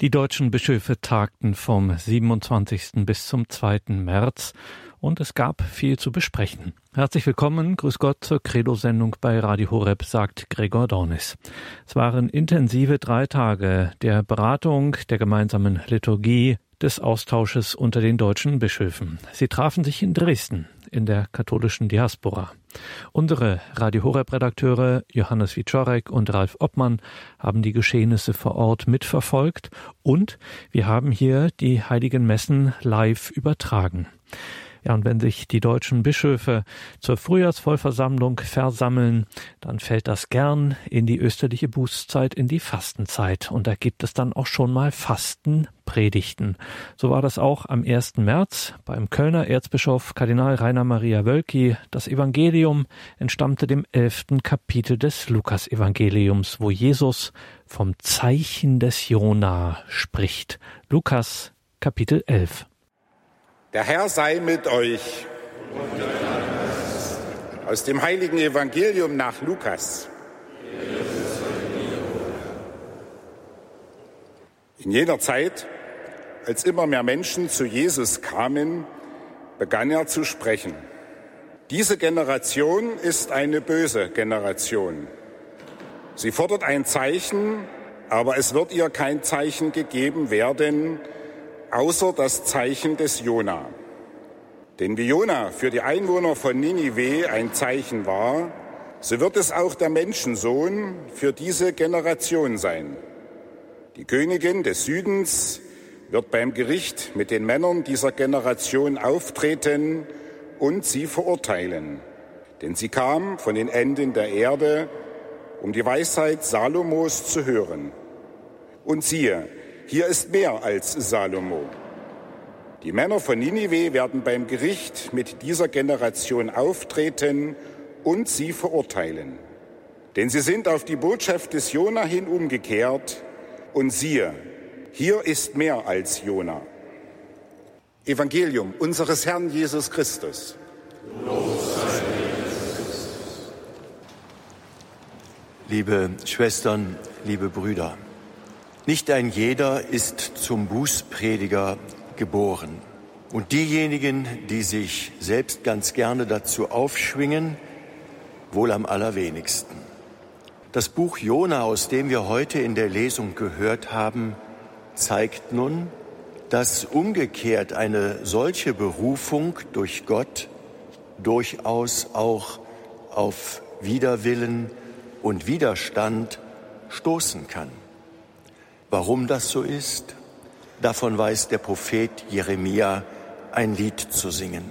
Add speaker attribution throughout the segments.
Speaker 1: Die deutschen Bischöfe tagten vom 27. bis zum 2. März und es gab viel zu besprechen. Herzlich willkommen, grüß Gott zur Credo-Sendung bei Radio Horeb, sagt Gregor Dornis. Es waren intensive drei Tage der Beratung, der gemeinsamen Liturgie, des Austausches unter den deutschen Bischöfen. Sie trafen sich in Dresden in der katholischen Diaspora. Unsere Radio Horeb Redakteure Johannes Wiczorek und Ralf Obmann haben die Geschehnisse vor Ort mitverfolgt und wir haben hier die heiligen Messen live übertragen. Ja, und wenn sich die deutschen Bischöfe zur Frühjahrsvollversammlung versammeln, dann fällt das gern in die österliche Bußzeit, in die Fastenzeit. Und da gibt es dann auch schon mal Fastenpredigten. So war das auch am 1. März beim Kölner Erzbischof Kardinal Rainer Maria Wölki. Das Evangelium entstammte dem elften Kapitel des Lukas-Evangeliums, wo Jesus vom Zeichen des Jona spricht. Lukas Kapitel 11.
Speaker 2: Der Herr sei mit euch. Aus dem heiligen Evangelium nach Lukas. In jener Zeit, als immer mehr Menschen zu Jesus kamen, begann er zu sprechen. Diese Generation ist eine böse Generation. Sie fordert ein Zeichen, aber es wird ihr kein Zeichen gegeben werden, außer das Zeichen des Jona. Denn wie Jona für die Einwohner von Ninive ein Zeichen war, so wird es auch der Menschensohn für diese Generation sein. Die Königin des Südens wird beim Gericht mit den Männern dieser Generation auftreten und sie verurteilen. Denn sie kam von den Enden der Erde, um die Weisheit Salomos zu hören. Und siehe, hier ist mehr als Salomo. Die Männer von Ninive werden beim Gericht mit dieser Generation auftreten und sie verurteilen. Denn sie sind auf die Botschaft des Jona hin umgekehrt und siehe, hier ist mehr als Jona. Evangelium unseres Herrn Jesus Christus.
Speaker 3: Liebe Schwestern, liebe Brüder, nicht ein jeder ist zum Bußprediger geboren. Und diejenigen, die sich selbst ganz gerne dazu aufschwingen, wohl am allerwenigsten. Das Buch Jona, aus dem wir heute in der Lesung gehört haben, zeigt nun, dass umgekehrt eine solche Berufung durch Gott durchaus auch auf Widerwillen und Widerstand stoßen kann. Warum das so ist, davon weiß der Prophet Jeremia ein Lied zu singen.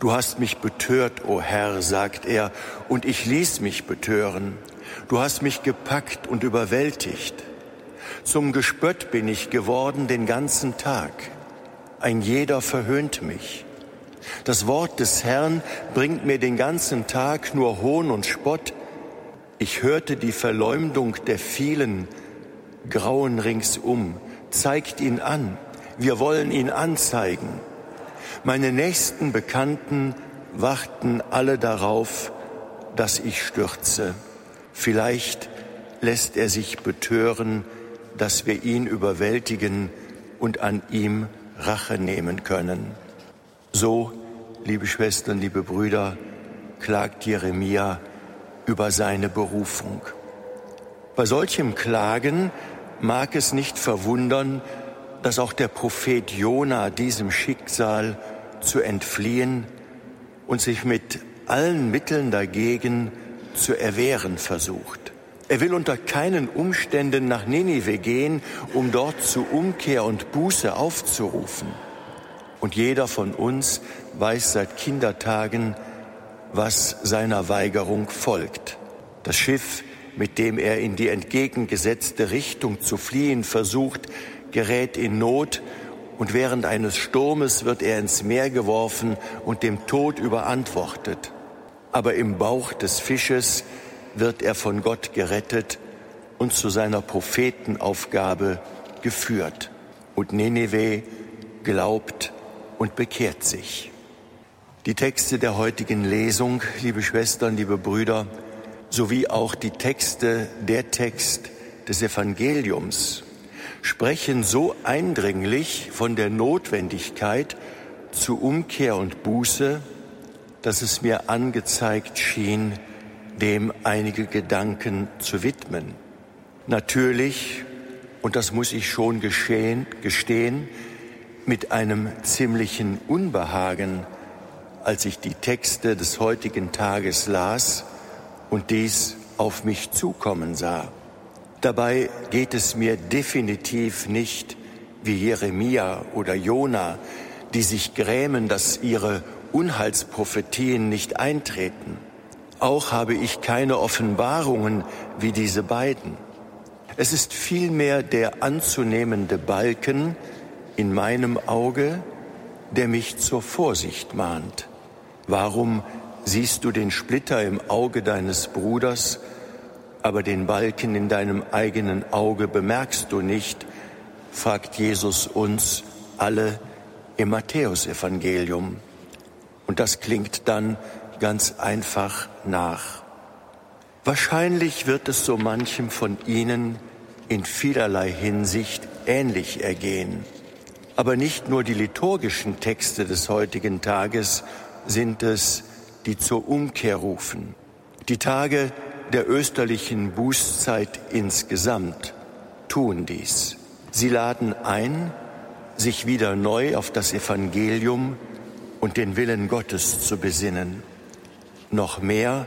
Speaker 3: Du hast mich betört, o Herr, sagt er, und ich ließ mich betören. Du hast mich gepackt und überwältigt. Zum Gespött bin ich geworden den ganzen Tag. Ein jeder verhöhnt mich. Das Wort des Herrn bringt mir den ganzen Tag nur Hohn und Spott. Ich hörte die Verleumdung der vielen, Grauen ringsum. Zeigt ihn an. Wir wollen ihn anzeigen. Meine nächsten Bekannten warten alle darauf, dass ich stürze. Vielleicht lässt er sich betören, dass wir ihn überwältigen und an ihm Rache nehmen können. So, liebe Schwestern, liebe Brüder, klagt Jeremia über seine Berufung. Bei solchem Klagen mag es nicht verwundern, dass auch der Prophet Jona diesem Schicksal zu entfliehen und sich mit allen Mitteln dagegen zu erwehren versucht. Er will unter keinen Umständen nach Ninive gehen, um dort zu Umkehr und Buße aufzurufen. Und jeder von uns weiß seit Kindertagen, was seiner Weigerung folgt. Das Schiff mit dem er in die entgegengesetzte Richtung zu fliehen versucht, gerät in Not und während eines Sturmes wird er ins Meer geworfen und dem Tod überantwortet. Aber im Bauch des Fisches wird er von Gott gerettet und zu seiner Prophetenaufgabe geführt. Und Nineveh glaubt und bekehrt sich. Die Texte der heutigen Lesung, liebe Schwestern, liebe Brüder, sowie auch die Texte, der Text des Evangeliums sprechen so eindringlich von der Notwendigkeit zu Umkehr und Buße, dass es mir angezeigt schien, dem einige Gedanken zu widmen. Natürlich, und das muss ich schon geschehen, gestehen, mit einem ziemlichen Unbehagen, als ich die Texte des heutigen Tages las und dies auf mich zukommen sah. Dabei geht es mir definitiv nicht wie Jeremia oder Jona, die sich grämen, dass ihre Unheilsprophetien nicht eintreten. Auch habe ich keine Offenbarungen wie diese beiden. Es ist vielmehr der anzunehmende Balken in meinem Auge, der mich zur Vorsicht mahnt. Warum siehst du den Splitter im Auge deines Bruders, aber den Balken in deinem eigenen Auge bemerkst du nicht, fragt Jesus uns alle im Matthäusevangelium. Und das klingt dann ganz einfach nach. Wahrscheinlich wird es so manchem von Ihnen in vielerlei Hinsicht ähnlich ergehen. Aber nicht nur die liturgischen Texte des heutigen Tages sind es, die zur Umkehr rufen. Die Tage der österlichen Bußzeit insgesamt tun dies. Sie laden ein, sich wieder neu auf das Evangelium und den Willen Gottes zu besinnen. Noch mehr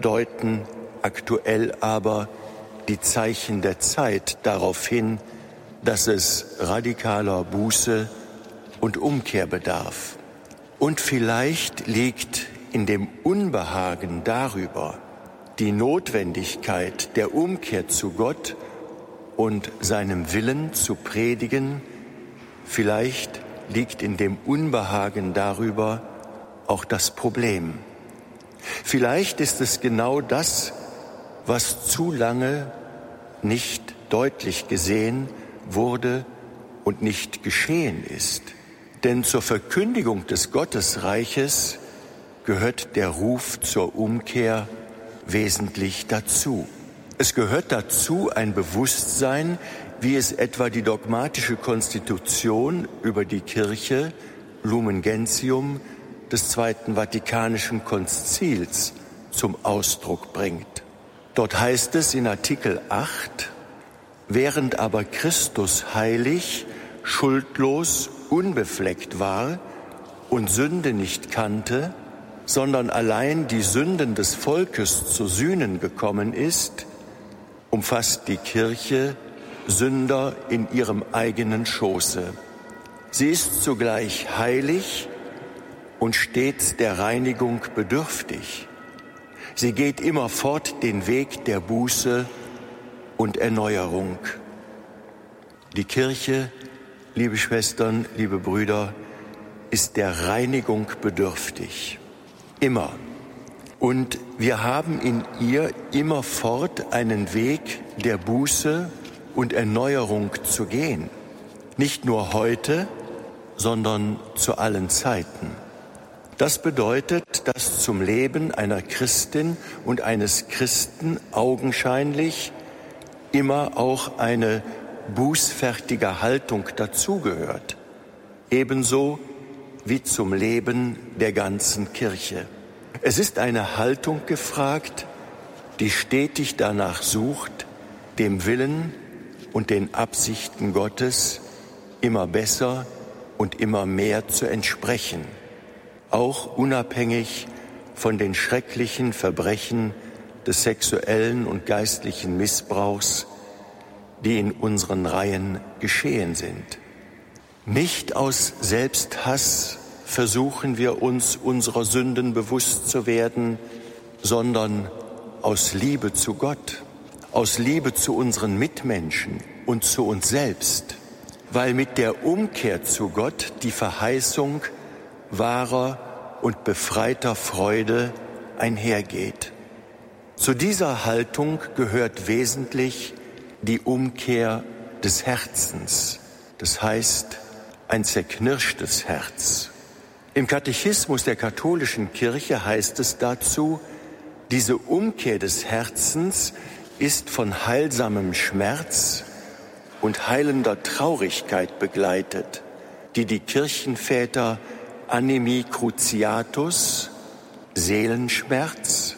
Speaker 3: deuten aktuell aber die Zeichen der Zeit darauf hin, dass es radikaler Buße und Umkehr bedarf. Und vielleicht liegt in dem Unbehagen darüber die Notwendigkeit der Umkehr zu Gott und seinem Willen zu predigen, vielleicht liegt in dem Unbehagen darüber auch das Problem. Vielleicht ist es genau das, was zu lange nicht deutlich gesehen wurde und nicht geschehen ist. Denn zur Verkündigung des Gottesreiches gehört der Ruf zur Umkehr wesentlich dazu. Es gehört dazu ein Bewusstsein, wie es etwa die dogmatische Konstitution über die Kirche Lumen Gentium des Zweiten Vatikanischen Konzils zum Ausdruck bringt. Dort heißt es in Artikel 8, während aber Christus heilig, schuldlos, unbefleckt war und Sünde nicht kannte, sondern allein die Sünden des Volkes zu sühnen gekommen ist, umfasst die Kirche Sünder in ihrem eigenen Schoße. Sie ist zugleich heilig und stets der Reinigung bedürftig. Sie geht immerfort den Weg der Buße und Erneuerung. Die Kirche, liebe Schwestern, liebe Brüder, ist der Reinigung bedürftig. Immer. Und wir haben in ihr immerfort einen Weg der Buße und Erneuerung zu gehen. Nicht nur heute, sondern zu allen Zeiten. Das bedeutet, dass zum Leben einer Christin und eines Christen augenscheinlich immer auch eine bußfertige Haltung dazugehört, ebenso wie zum Leben der ganzen Kirche. Es ist eine Haltung gefragt, die stetig danach sucht, dem Willen und den Absichten Gottes immer besser und immer mehr zu entsprechen, auch unabhängig von den schrecklichen Verbrechen des sexuellen und geistlichen Missbrauchs, die in unseren Reihen geschehen sind. Nicht aus Selbsthass versuchen wir uns unserer Sünden bewusst zu werden, sondern aus Liebe zu Gott aus Liebe zu unseren Mitmenschen und zu uns selbst, weil mit der Umkehr zu Gott die Verheißung wahrer und befreiter Freude einhergeht. Zu dieser Haltung gehört wesentlich die Umkehr des Herzens, das heißt ein zerknirschtes Herz. Im Katechismus der katholischen Kirche heißt es dazu, diese Umkehr des Herzens ist von heilsamem Schmerz und heilender Traurigkeit begleitet, die die Kirchenväter Animi Cruciatus, Seelenschmerz,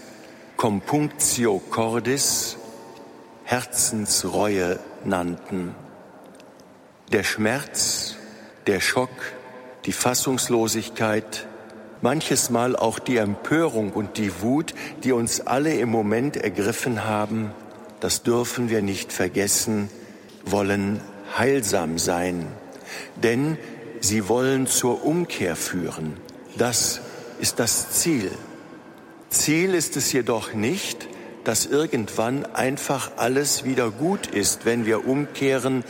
Speaker 3: Compunctio Cordis, Herzensreue nannten. Der Schmerz, der Schock, die Fassungslosigkeit, manches Mal auch die Empörung und die Wut, die uns alle im Moment ergriffen haben, das dürfen wir nicht vergessen, wollen heilsam sein. Denn sie wollen zur Umkehr führen. Das ist das Ziel. Ziel ist es jedoch nicht, dass irgendwann einfach alles wieder gut ist, wenn wir umkehren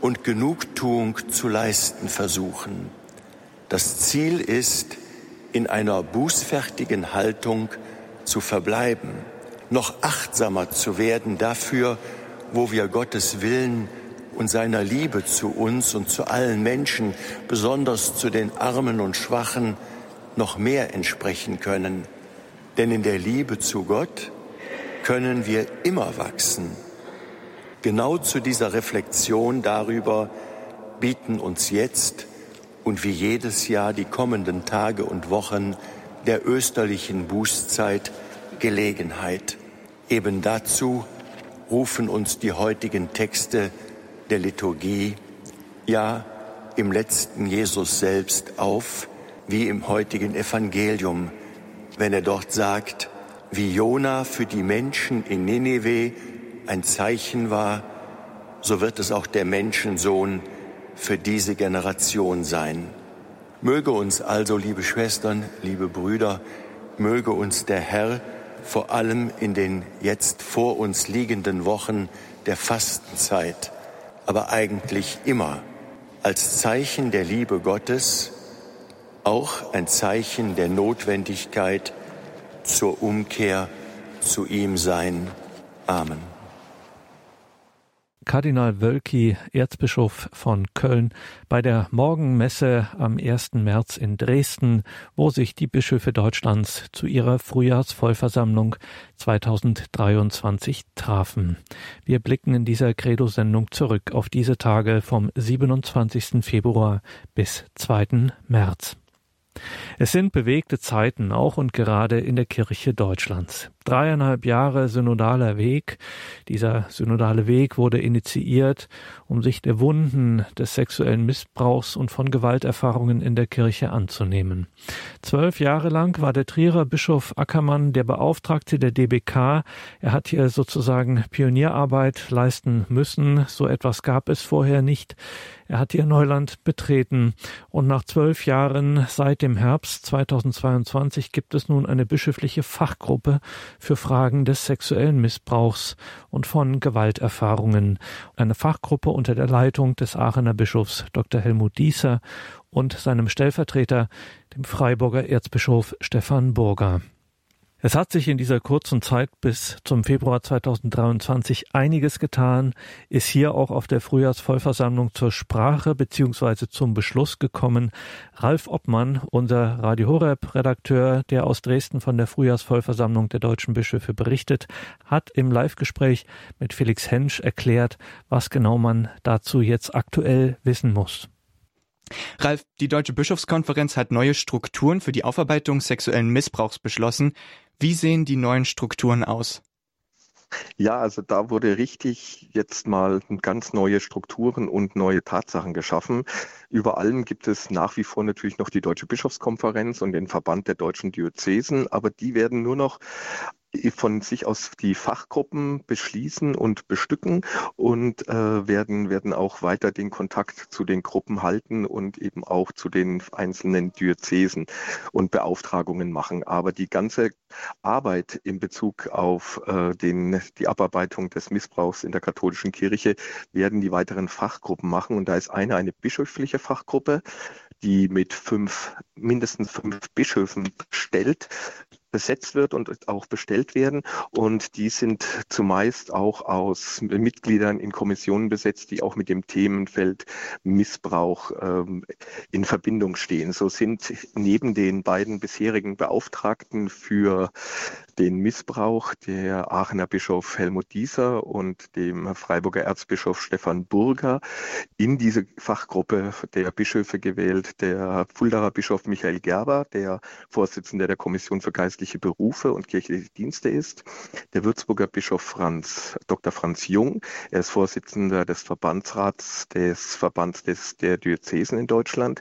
Speaker 3: und Genugtuung zu leisten versuchen. Das Ziel ist, in einer bußfertigen Haltung zu verbleiben, noch achtsamer zu werden dafür, wo wir Gottes Willen und seiner Liebe zu uns und zu allen Menschen, besonders zu den Armen und Schwachen, noch mehr entsprechen können. Denn in der Liebe zu Gott können wir immer wachsen. Genau zu dieser Reflexion darüber bieten uns jetzt und wie jedes Jahr die kommenden Tage und Wochen der österlichen Bußzeit Gelegenheit. Eben dazu rufen uns die heutigen Texte der Liturgie, ja im letzten Jesus selbst auf, wie im heutigen Evangelium, wenn er dort sagt, wie Jona für die Menschen in Nineveh ein Zeichen war, so wird es auch der Menschensohn für diese Generation sein. Möge uns also, liebe Schwestern, liebe Brüder, möge uns der Herr vor allem in den jetzt vor uns liegenden Wochen der Fastenzeit, aber eigentlich immer als Zeichen der Liebe Gottes, auch ein Zeichen der Notwendigkeit zur Umkehr zu ihm sein. Amen.
Speaker 1: Kardinal Wölki, Erzbischof von Köln, bei der Morgenmesse am 1. März in Dresden, wo sich die Bischöfe Deutschlands zu ihrer Frühjahrsvollversammlung 2023 trafen. Wir blicken in dieser Credo-Sendung zurück auf diese Tage vom 27. Februar bis 2. März. Es sind bewegte Zeiten, auch und gerade in der Kirche Deutschlands. Dreieinhalb Jahre synodaler Weg. Dieser synodale Weg wurde initiiert, um sich der Wunden des sexuellen Missbrauchs und von Gewalterfahrungen in der Kirche anzunehmen. Zwölf Jahre lang war der Trierer Bischof Ackermann der Beauftragte der DBK. Er hat hier sozusagen Pionierarbeit leisten müssen. So etwas gab es vorher nicht. Er hat ihr Neuland betreten und nach zwölf Jahren seit dem Herbst 2022 gibt es nun eine bischöfliche Fachgruppe für Fragen des sexuellen Missbrauchs und von Gewalterfahrungen. Eine Fachgruppe unter der Leitung des Aachener Bischofs Dr. Helmut Dieser und seinem Stellvertreter, dem Freiburger Erzbischof Stefan Burger. Es hat sich in dieser kurzen Zeit bis zum Februar 2023 einiges getan, ist hier auch auf der Frühjahrsvollversammlung zur Sprache bzw. zum Beschluss gekommen. Ralf Obmann, unser Radio Horeb Redakteur, der aus Dresden von der Frühjahrsvollversammlung der deutschen Bischöfe berichtet, hat im Live-Gespräch mit Felix Hensch erklärt, was genau man dazu jetzt aktuell wissen muss.
Speaker 4: Ralf, die Deutsche Bischofskonferenz hat neue Strukturen für die Aufarbeitung sexuellen Missbrauchs beschlossen. Wie sehen die neuen Strukturen aus?
Speaker 5: Ja, also da wurde richtig jetzt mal ganz neue Strukturen und neue Tatsachen geschaffen. Über allem gibt es nach wie vor natürlich noch die Deutsche Bischofskonferenz und den Verband der deutschen Diözesen, aber die werden nur noch von sich aus die Fachgruppen beschließen und bestücken und äh, werden, werden auch weiter den Kontakt zu den Gruppen halten und eben auch zu den einzelnen Diözesen und Beauftragungen machen. Aber die ganze Arbeit in Bezug auf äh, den, die Abarbeitung des Missbrauchs in der katholischen Kirche werden die weiteren Fachgruppen machen. Und da ist eine eine bischöfliche Fachgruppe, die mit fünf, mindestens fünf Bischöfen stellt besetzt wird und auch bestellt werden. Und die sind zumeist auch aus Mitgliedern in Kommissionen besetzt, die auch mit dem Themenfeld Missbrauch ähm, in Verbindung stehen. So sind neben den beiden bisherigen Beauftragten für den Missbrauch der Aachener Bischof Helmut Dieser und dem Freiburger Erzbischof Stefan Burger in diese Fachgruppe der Bischöfe gewählt, der Fuldaer Bischof Michael Gerber, der Vorsitzender der Kommission für geistliche Berufe und kirchliche Dienste ist, der Würzburger Bischof Franz, Dr. Franz Jung, er ist Vorsitzender des Verbandsrats des Verbands des, der Diözesen in Deutschland,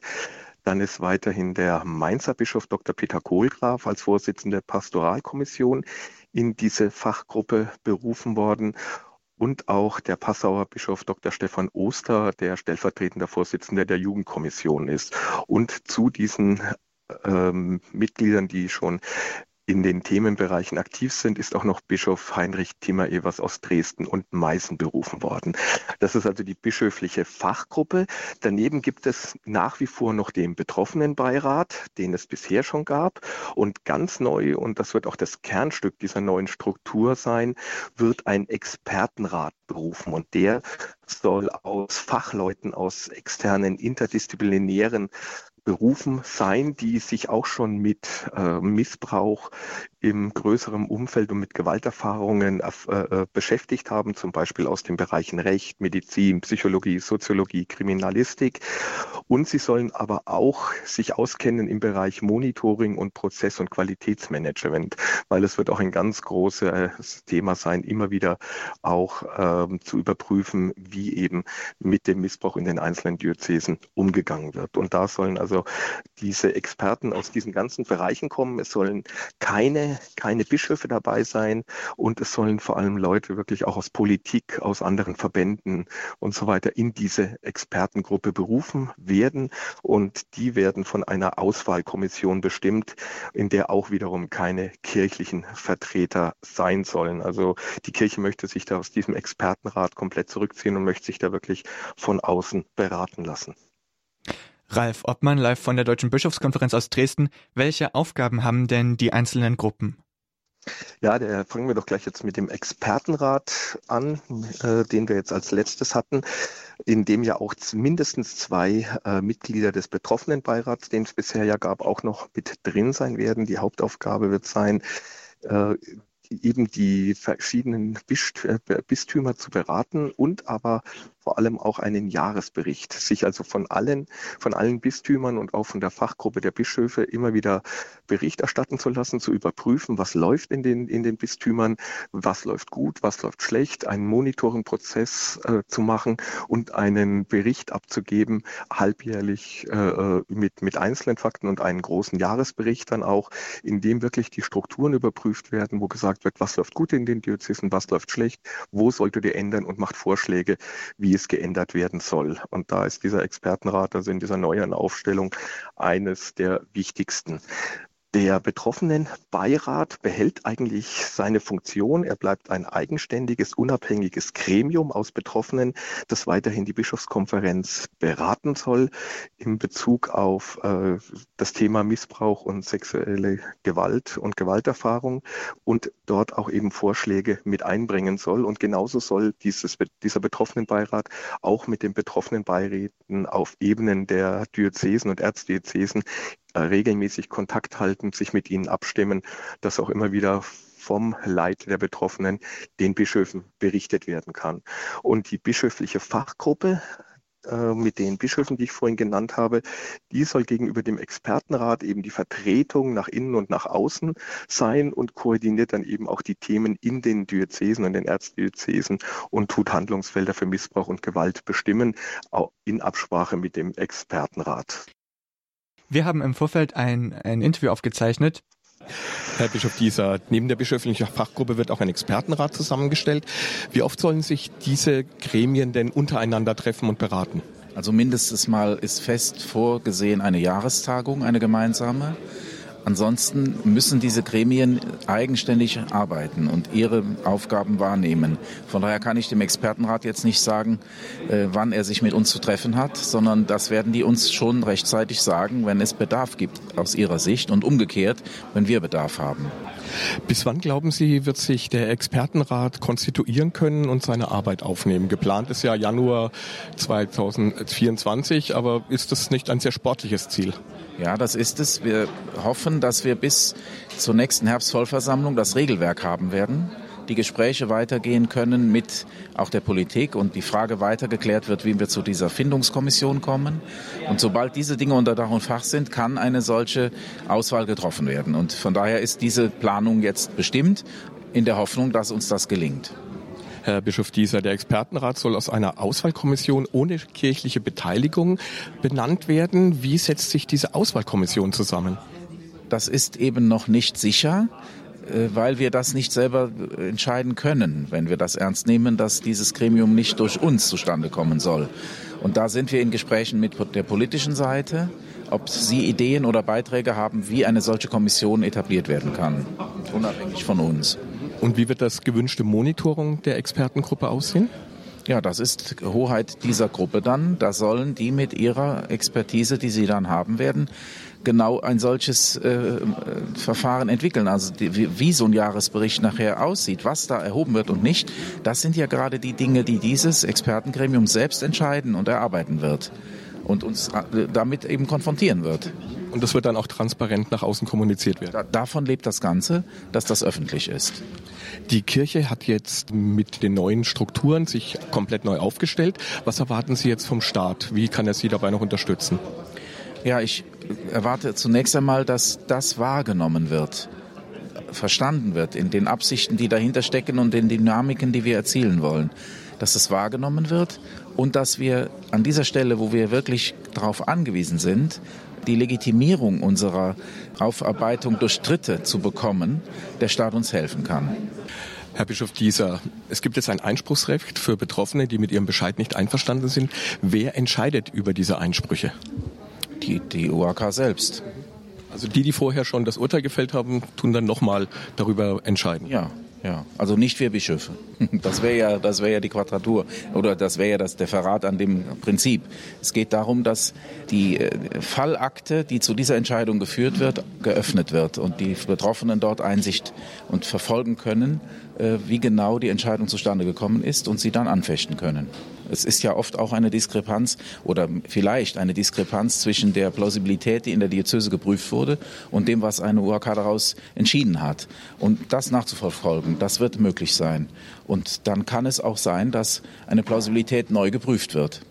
Speaker 5: dann ist weiterhin der Mainzer Bischof Dr. Peter Kohlgraf als Vorsitzender der Pastoralkommission in diese Fachgruppe berufen worden und auch der Passauer Bischof Dr. Stefan Oster, der stellvertretender Vorsitzender der Jugendkommission ist. Und zu diesen ähm, Mitgliedern, die schon in den Themenbereichen aktiv sind, ist auch noch Bischof Heinrich Timmer-Evers aus Dresden und Meißen berufen worden. Das ist also die bischöfliche Fachgruppe. Daneben gibt es nach wie vor noch den Betroffenenbeirat, den es bisher schon gab. Und ganz neu, und das wird auch das Kernstück dieser neuen Struktur sein, wird ein Expertenrat berufen. Und der soll aus Fachleuten, aus externen interdisziplinären berufen sein, die sich auch schon mit äh, Missbrauch im größeren Umfeld und mit Gewalterfahrungen äh, äh, beschäftigt haben, zum Beispiel aus den Bereichen Recht, Medizin, Psychologie, Soziologie, Kriminalistik. Und sie sollen aber auch sich auskennen im Bereich Monitoring und Prozess- und Qualitätsmanagement, weil es wird auch ein ganz großes Thema sein, immer wieder auch ähm, zu überprüfen, wie eben mit dem Missbrauch in den einzelnen Diözesen umgegangen wird. Und da sollen also diese Experten aus diesen ganzen Bereichen kommen. Es sollen keine keine, Bischöfe dabei sein und es sollen vor allem Leute wirklich auch aus Politik, aus anderen Verbänden und so weiter in diese Expertengruppe berufen werden und die werden von einer Auswahlkommission bestimmt, in der auch wiederum keine kirchlichen Vertreter sein sollen. Also die Kirche möchte sich da aus diesem Expertenrat komplett zurückziehen und möchte sich da wirklich von außen beraten lassen.
Speaker 4: Ralf Obmann, live von der Deutschen Bischofskonferenz aus Dresden. Welche Aufgaben haben denn die einzelnen Gruppen?
Speaker 5: Ja, der fangen wir doch gleich jetzt mit dem Expertenrat an, äh, den wir jetzt als letztes hatten, in dem ja auch mindestens zwei äh, Mitglieder des betroffenen Beirats, den es bisher ja gab, auch noch mit drin sein werden. Die Hauptaufgabe wird sein, äh, eben die verschiedenen äh, Bistümer zu beraten und aber vor allem auch einen Jahresbericht, sich also von allen, von allen Bistümern und auch von der Fachgruppe der Bischöfe immer wieder Bericht erstatten zu lassen, zu überprüfen, was läuft in den, in den Bistümern, was läuft gut, was läuft schlecht, einen Monitoringprozess äh, zu machen und einen Bericht abzugeben, halbjährlich äh, äh, mit, mit einzelnen Fakten und einen großen Jahresbericht dann auch, in dem wirklich die Strukturen überprüft werden, wo gesagt wird, was läuft gut in den Diözesen, was läuft schlecht, wo solltet ihr ändern und macht Vorschläge, wie es geändert werden soll. Und da ist dieser Expertenrat, also in dieser neuen Aufstellung, eines der wichtigsten. Der betroffenen Beirat behält eigentlich seine Funktion. Er bleibt ein eigenständiges, unabhängiges Gremium aus Betroffenen, das weiterhin die Bischofskonferenz beraten soll in Bezug auf äh, das Thema Missbrauch und sexuelle Gewalt und Gewalterfahrung und dort auch eben Vorschläge mit einbringen soll. Und genauso soll dieses, dieser Betroffenenbeirat auch mit den betroffenen Beiräten auf Ebenen der Diözesen und Erzdiözesen regelmäßig Kontakt halten, sich mit ihnen abstimmen, dass auch immer wieder vom Leid der Betroffenen den Bischöfen berichtet werden kann. Und die bischöfliche Fachgruppe äh, mit den Bischöfen, die ich vorhin genannt habe, die soll gegenüber dem Expertenrat eben die Vertretung nach innen und nach außen sein und koordiniert dann eben auch die Themen in den Diözesen und den Erzdiözesen und tut Handlungsfelder für Missbrauch und Gewalt bestimmen, auch in Absprache mit dem Expertenrat.
Speaker 4: Wir haben im Vorfeld ein, ein Interview aufgezeichnet.
Speaker 6: Herr Bischof Dieser, neben der bischöflichen Fachgruppe wird auch ein Expertenrat zusammengestellt. Wie oft sollen sich diese Gremien denn untereinander treffen und beraten?
Speaker 7: Also mindestens mal ist fest vorgesehen eine Jahrestagung, eine gemeinsame. Ansonsten müssen diese Gremien eigenständig arbeiten und ihre Aufgaben wahrnehmen. Von daher kann ich dem Expertenrat jetzt nicht sagen, äh, wann er sich mit uns zu treffen hat, sondern das werden die uns schon rechtzeitig sagen, wenn es Bedarf gibt aus ihrer Sicht und umgekehrt, wenn wir Bedarf haben.
Speaker 6: Bis wann glauben Sie, wird sich der Expertenrat konstituieren können und seine Arbeit aufnehmen? Geplant ist ja Januar 2024, aber ist das nicht ein sehr sportliches Ziel?
Speaker 7: Ja, das ist es. Wir hoffen, dass wir bis zur nächsten Herbstvollversammlung das Regelwerk haben werden die Gespräche weitergehen können mit auch der Politik und die Frage weiter geklärt wird, wie wir zu dieser Findungskommission kommen. Und sobald diese Dinge unter Dach und Fach sind, kann eine solche Auswahl getroffen werden. Und von daher ist diese Planung jetzt bestimmt in der Hoffnung, dass uns das gelingt.
Speaker 6: Herr Bischof Dieser, der Expertenrat soll aus einer Auswahlkommission ohne kirchliche Beteiligung benannt werden. Wie setzt sich diese Auswahlkommission zusammen?
Speaker 7: Das ist eben noch nicht sicher äh, weil wir das nicht selber entscheiden können, wenn wir das ernst nehmen, dass dieses Gremium nicht durch uns zustande kommen soll. Und da sind wir in Gesprächen mit der politischen Seite, ob Sie Ideen oder Beiträge haben, wie eine solche Kommission etabliert werden kann, unabhängig von uns.
Speaker 6: Und wie wird das gewünschte Monitoring der Expertengruppe aussehen?
Speaker 7: Ja, das ist Hoheit dieser Gruppe dann. Da sollen die mit ihrer Expertise, die sie dann haben werden, genau ein solches äh, Verfahren entwickeln. Also die, wie, so ein Jahresbericht nachher aussieht, was da erhoben wird und nicht, das sind ja gerade die Dinge, die dieses Expertengremium selbst entscheiden und erarbeiten wird und uns äh, damit eben konfrontieren wird.
Speaker 6: Und das wird dann auch transparent nach außen kommuniziert werden. Da,
Speaker 7: davon lebt das Ganze, dass das öffentlich ist.
Speaker 6: Die Kirche hat jetzt mit den neuen Strukturen sich komplett neu aufgestellt. Was erwarten Sie jetzt vom Staat? Wie kann er Sie dabei noch unterstützen?
Speaker 7: Ja, ich erwarte zunächst einmal, dass das wahrgenommen wird, verstanden wird in den Absichten, die dahinter stecken und den Dynamiken, die wir erzielen wollen. Dass es wahrgenommen wird und dass wir an dieser Stelle, wo wir wirklich darauf angewiesen sind, die Legitimierung unserer Aufarbeitung durch Dritte zu bekommen, der Staat uns helfen kann.
Speaker 6: Herr Bischof Dieser, es gibt jetzt ein Einspruchsrecht für Betroffene, die mit ihrem Bescheid nicht einverstanden sind. Wer entscheidet über diese Einsprüche?
Speaker 7: Die, die UAK selbst.
Speaker 6: Also die, die vorher schon das Urteil gefällt haben, tun dann nochmal darüber entscheiden.
Speaker 7: Ja, ja, also nicht wir Bischöfe. Das wäre ja, das wäre ja die Quadratur oder das wäre ja das, der Verrat an dem Prinzip. Es geht darum, dass die äh, Fallakte, die zu dieser Entscheidung geführt wird, geöffnet wird und die Betroffenen dort Einsicht und verfolgen können, wie genau die Entscheidung zustande gekommen ist und sie dann anfechten können. Es ist ja oft auch eine Diskrepanz oder vielleicht eine Diskrepanz zwischen der Plausibilität, die in der Diözese geprüft wurde, und dem, was eine UHK daraus entschieden hat. Und das nachzuverfolgen, das wird möglich sein. Und dann kann es auch sein, dass eine Plausibilität neu geprüft wird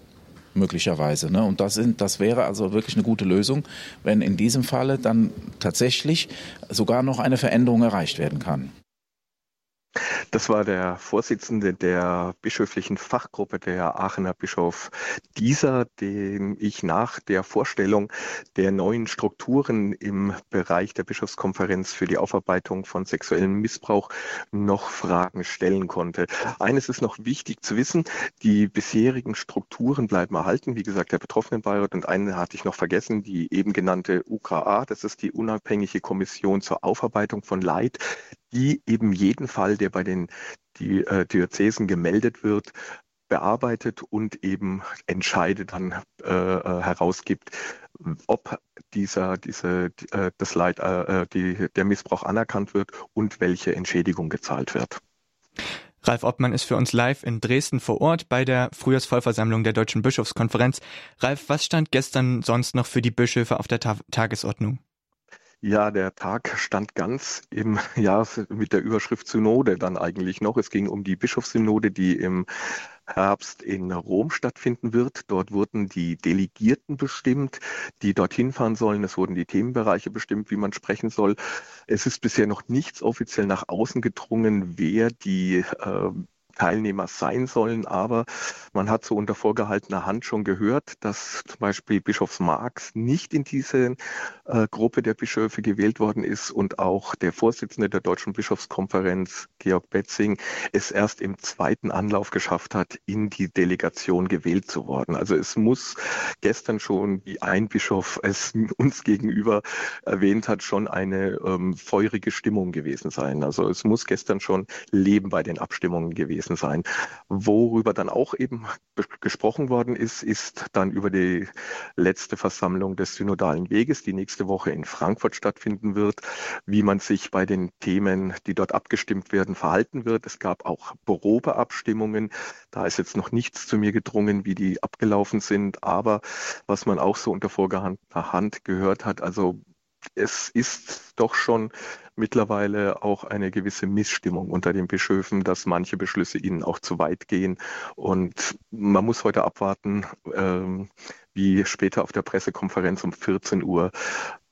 Speaker 7: möglicherweise. Ne? Und das, sind, das wäre also wirklich eine gute Lösung, wenn in diesem Falle dann tatsächlich sogar noch eine Veränderung erreicht werden kann.
Speaker 5: Das war der Vorsitzende der bischöflichen Fachgruppe, der Aachener Bischof Dieser, dem ich nach der Vorstellung der neuen Strukturen im Bereich der Bischofskonferenz für die Aufarbeitung von sexuellem Missbrauch noch Fragen stellen konnte. Eines ist noch wichtig zu wissen, die bisherigen Strukturen bleiben erhalten. Wie gesagt, der Betroffenenbeirat und eine hatte ich noch vergessen, die eben genannte UKA, das ist die unabhängige Kommission zur Aufarbeitung von Leid die eben jeden Fall, der bei den die, äh, Diözesen gemeldet wird, bearbeitet und eben entscheidet dann äh, äh herausgibt, ob dieser, diese, äh, das Leid, äh, äh, die, der Missbrauch anerkannt wird und welche Entschädigung gezahlt wird.
Speaker 4: Ralf Obmann ist für uns live in Dresden vor Ort bei der Frühjahrsvollversammlung der Deutschen Bischofskonferenz. Ralf, was stand gestern sonst noch für die Bischöfe auf der Ta Tagesordnung?
Speaker 5: Ja, der Tag stand ganz im Jahr mit der Überschrift Synode dann eigentlich noch. Es ging um die Bischofssynode, die im Herbst in Rom stattfinden wird. Dort wurden die Delegierten bestimmt, die dorthin fahren sollen. Es wurden die Themenbereiche bestimmt, wie man sprechen soll. Es ist bisher noch nichts offiziell nach außen gedrungen, wer die äh, Teilnehmer sein sollen. Aber man hat so unter vorgehaltener Hand schon gehört, dass zum Beispiel Bischof Marx nicht in diese äh, Gruppe der Bischöfe gewählt worden ist und auch der Vorsitzende der Deutschen Bischofskonferenz, Georg Betzing, es erst im zweiten Anlauf geschafft hat, in die Delegation gewählt zu worden. Also es muss gestern schon, wie ein Bischof es uns gegenüber erwähnt hat, schon eine ähm, feurige Stimmung gewesen sein. Also es muss gestern schon Leben bei den Abstimmungen gewesen sein. Worüber dann auch eben gesprochen worden ist, ist dann über die letzte Versammlung des Synodalen Weges, die nächste Woche in Frankfurt stattfinden wird, wie man sich bei den Themen, die dort abgestimmt werden, verhalten wird. Es gab auch Probeabstimmungen. Da ist jetzt noch nichts zu mir gedrungen, wie die abgelaufen sind. Aber was man auch so unter vorgehandener Hand gehört hat, also es ist doch schon mittlerweile auch eine gewisse Missstimmung unter den Bischöfen, dass manche Beschlüsse ihnen auch zu weit gehen. Und man muss heute abwarten, ähm, wie später auf der Pressekonferenz um 14 Uhr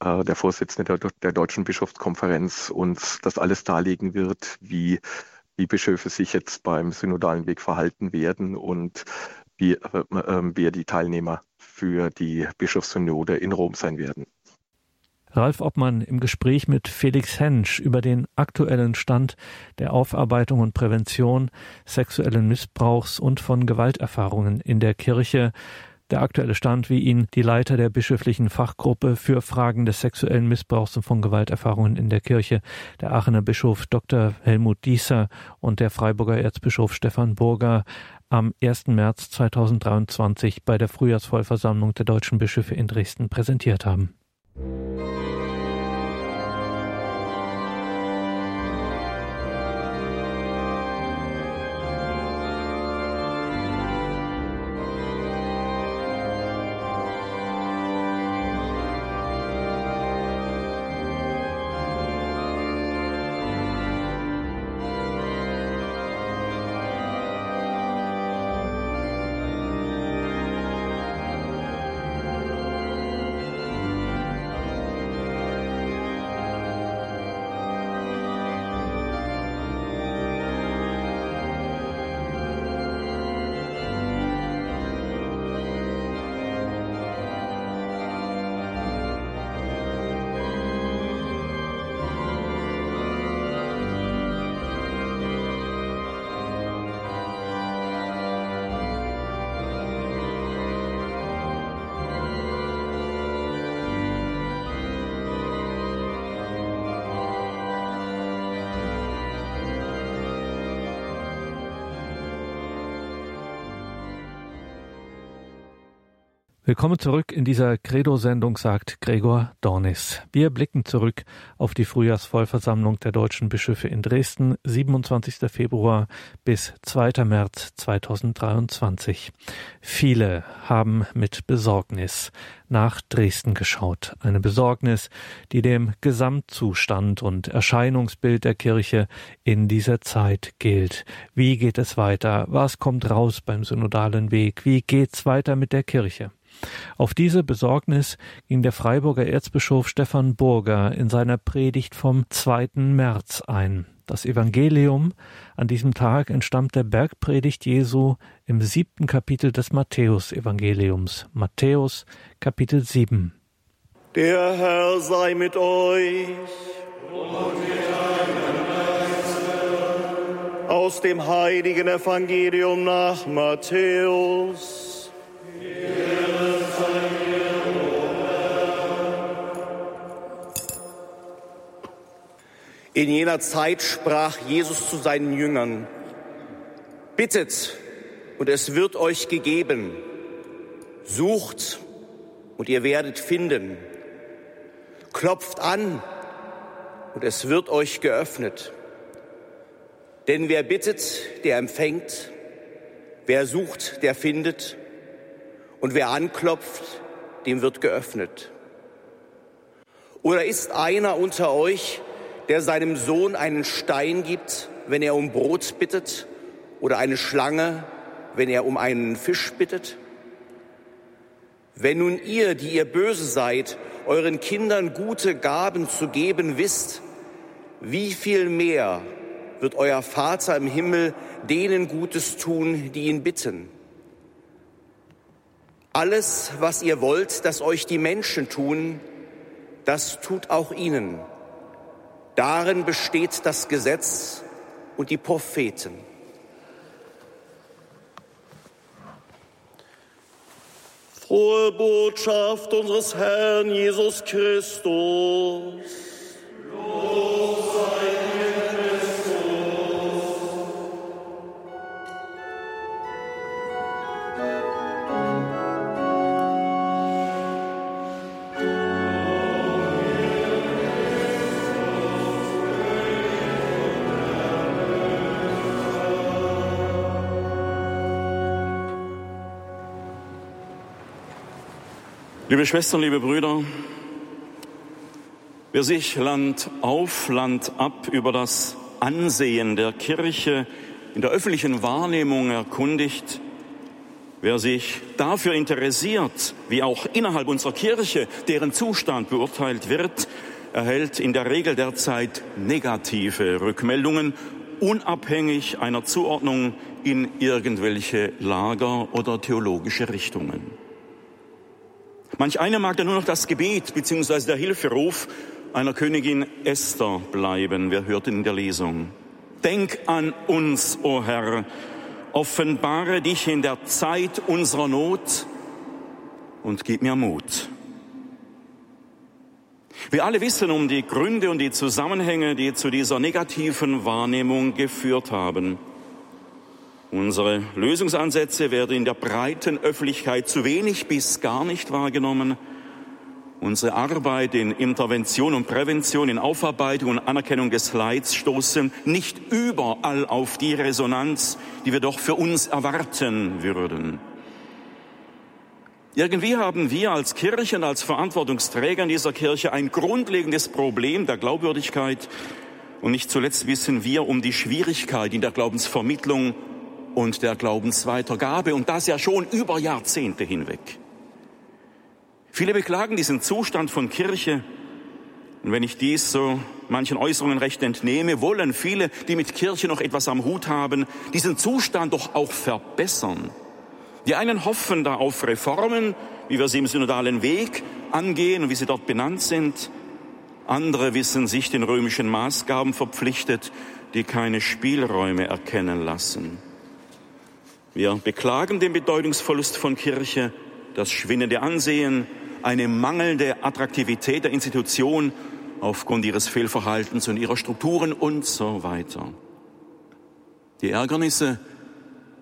Speaker 5: äh, der Vorsitzende der, der Deutschen Bischofskonferenz uns das alles darlegen wird, wie die Bischöfe sich jetzt beim synodalen Weg verhalten werden und wie, äh, äh, wer die Teilnehmer für die Bischofssynode in Rom sein werden.
Speaker 1: Ralf Obmann im Gespräch mit Felix Hensch über den aktuellen Stand der Aufarbeitung und Prävention sexuellen Missbrauchs und von Gewalterfahrungen in der Kirche. Der aktuelle Stand, wie ihn die Leiter der bischöflichen Fachgruppe für Fragen des sexuellen Missbrauchs und von Gewalterfahrungen in der Kirche, der Aachener Bischof Dr. Helmut Dieser und der Freiburger Erzbischof Stefan Burger am 1. März 2023 bei der Frühjahrsvollversammlung der deutschen Bischöfe in Dresden präsentiert haben. Willkommen zurück in dieser Credo-Sendung, sagt Gregor Dornis. Wir blicken zurück auf die Frühjahrsvollversammlung der deutschen Bischöfe in Dresden, 27. Februar bis 2. März 2023. Viele haben mit Besorgnis nach Dresden geschaut. Eine Besorgnis, die dem Gesamtzustand und Erscheinungsbild der Kirche in dieser Zeit gilt. Wie geht es weiter? Was kommt raus beim synodalen Weg? Wie geht's weiter mit der Kirche? Auf diese Besorgnis ging der Freiburger Erzbischof Stefan Burger in seiner Predigt vom 2. März ein. Das Evangelium an diesem Tag entstammt der Bergpredigt Jesu im siebten Kapitel des Matthäusevangeliums. Matthäus Kapitel 7.
Speaker 8: Der Herr sei mit euch. Und mit Aus dem heiligen Evangelium nach Matthäus. In jener Zeit sprach Jesus zu seinen Jüngern, bittet und es wird euch gegeben, sucht und ihr werdet finden, klopft an und es wird euch geöffnet. Denn wer bittet, der empfängt, wer sucht, der findet und wer anklopft, dem wird geöffnet. Oder ist einer unter euch, der seinem Sohn einen Stein gibt, wenn er um Brot bittet, oder eine Schlange, wenn er um einen Fisch bittet? Wenn nun ihr, die ihr böse seid, euren Kindern gute Gaben zu geben wisst, wie viel mehr wird euer Vater im Himmel denen Gutes tun, die ihn bitten. Alles, was ihr wollt, dass euch die Menschen tun, das tut auch ihnen. Darin besteht das Gesetz und die Propheten.
Speaker 9: Frohe Botschaft unseres Herrn Jesus Christus. Los sei Liebe Schwestern, liebe Brüder, wer sich Land auf, Land ab über das Ansehen der Kirche in der öffentlichen Wahrnehmung erkundigt, wer sich dafür interessiert, wie auch innerhalb unserer Kirche deren Zustand beurteilt wird, erhält in der Regel derzeit negative Rückmeldungen, unabhängig einer Zuordnung in irgendwelche Lager oder theologische Richtungen. Manch einer mag da nur noch das Gebet bzw. der Hilferuf einer Königin Esther bleiben. Wir hörten in der Lesung. Denk an uns, o oh Herr, offenbare dich in der Zeit unserer Not und gib mir Mut. Wir alle wissen um die Gründe und die Zusammenhänge, die zu dieser negativen Wahrnehmung geführt haben. Unsere Lösungsansätze werden in der breiten Öffentlichkeit zu wenig bis gar nicht wahrgenommen. Unsere Arbeit in Intervention und Prävention, in Aufarbeitung und Anerkennung des Leids stoßen nicht überall auf die Resonanz, die wir doch für uns erwarten würden. Irgendwie haben wir als Kirchen, als Verantwortungsträger in dieser Kirche ein grundlegendes Problem der Glaubwürdigkeit. Und nicht zuletzt wissen wir um die Schwierigkeit in der Glaubensvermittlung und der Glaubensweitergabe und das ja schon über Jahrzehnte hinweg. Viele beklagen diesen Zustand von Kirche. Und wenn ich dies so manchen Äußerungen recht entnehme, wollen viele, die mit Kirche noch etwas am Hut haben, diesen Zustand doch auch verbessern. Die einen hoffen da auf Reformen, wie wir sie im synodalen Weg angehen und wie sie dort benannt sind. Andere wissen sich den römischen Maßgaben verpflichtet, die keine Spielräume erkennen lassen. Wir beklagen den Bedeutungsverlust von Kirche, das schwindende Ansehen, eine mangelnde Attraktivität der Institution aufgrund ihres Fehlverhaltens und ihrer Strukturen und so weiter. Die Ärgernisse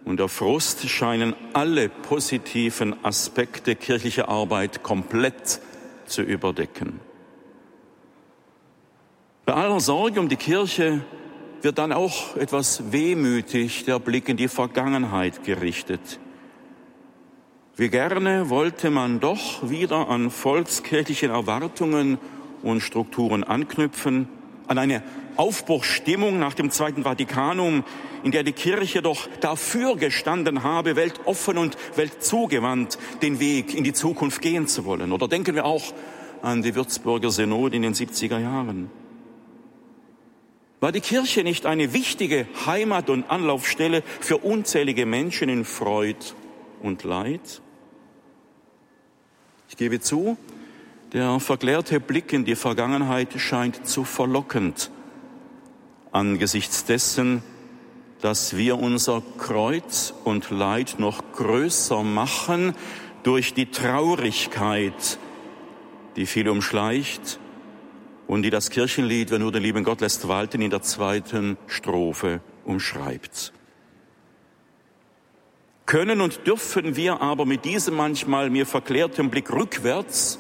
Speaker 9: und der Frust scheinen alle positiven Aspekte kirchlicher Arbeit komplett zu überdecken. Bei aller Sorge um die Kirche wird dann auch etwas wehmütig der Blick in die Vergangenheit gerichtet. Wie gerne wollte man doch wieder an volkskirchlichen Erwartungen und Strukturen anknüpfen, an eine Aufbruchsstimmung nach dem Zweiten Vatikanum, in der die Kirche doch dafür gestanden habe, weltoffen und weltzugewandt den Weg in die Zukunft gehen zu wollen. Oder denken wir auch an die Würzburger Synode in den 70er Jahren. War die Kirche nicht eine wichtige Heimat und Anlaufstelle für unzählige Menschen in Freud und Leid? Ich gebe zu, der verklärte Blick in die Vergangenheit scheint zu verlockend angesichts dessen, dass wir unser Kreuz und Leid noch größer machen durch die Traurigkeit, die viel umschleicht und die das Kirchenlied, wer nur den lieben Gott lässt walten, in der zweiten Strophe umschreibt. Können und dürfen wir aber mit diesem manchmal mir verklärten Blick rückwärts,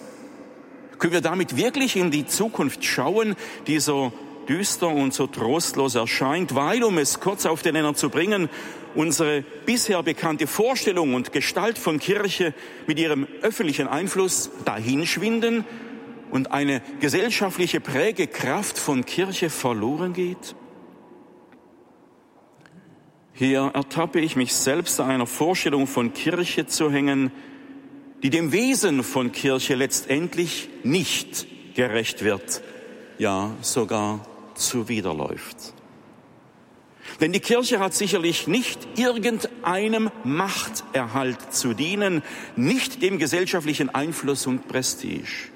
Speaker 9: können wir damit wirklich in die Zukunft schauen, die so düster und so trostlos erscheint, weil, um es kurz auf den Nenner zu bringen, unsere bisher bekannte Vorstellung und Gestalt von Kirche mit ihrem öffentlichen Einfluss dahinschwinden und eine gesellschaftliche Prägekraft von Kirche verloren geht? Hier ertappe ich mich selbst einer Vorstellung von Kirche zu hängen, die dem Wesen von Kirche letztendlich nicht gerecht wird, ja sogar zuwiderläuft. Denn die Kirche hat sicherlich nicht irgendeinem Machterhalt zu dienen, nicht dem gesellschaftlichen Einfluss und Prestige.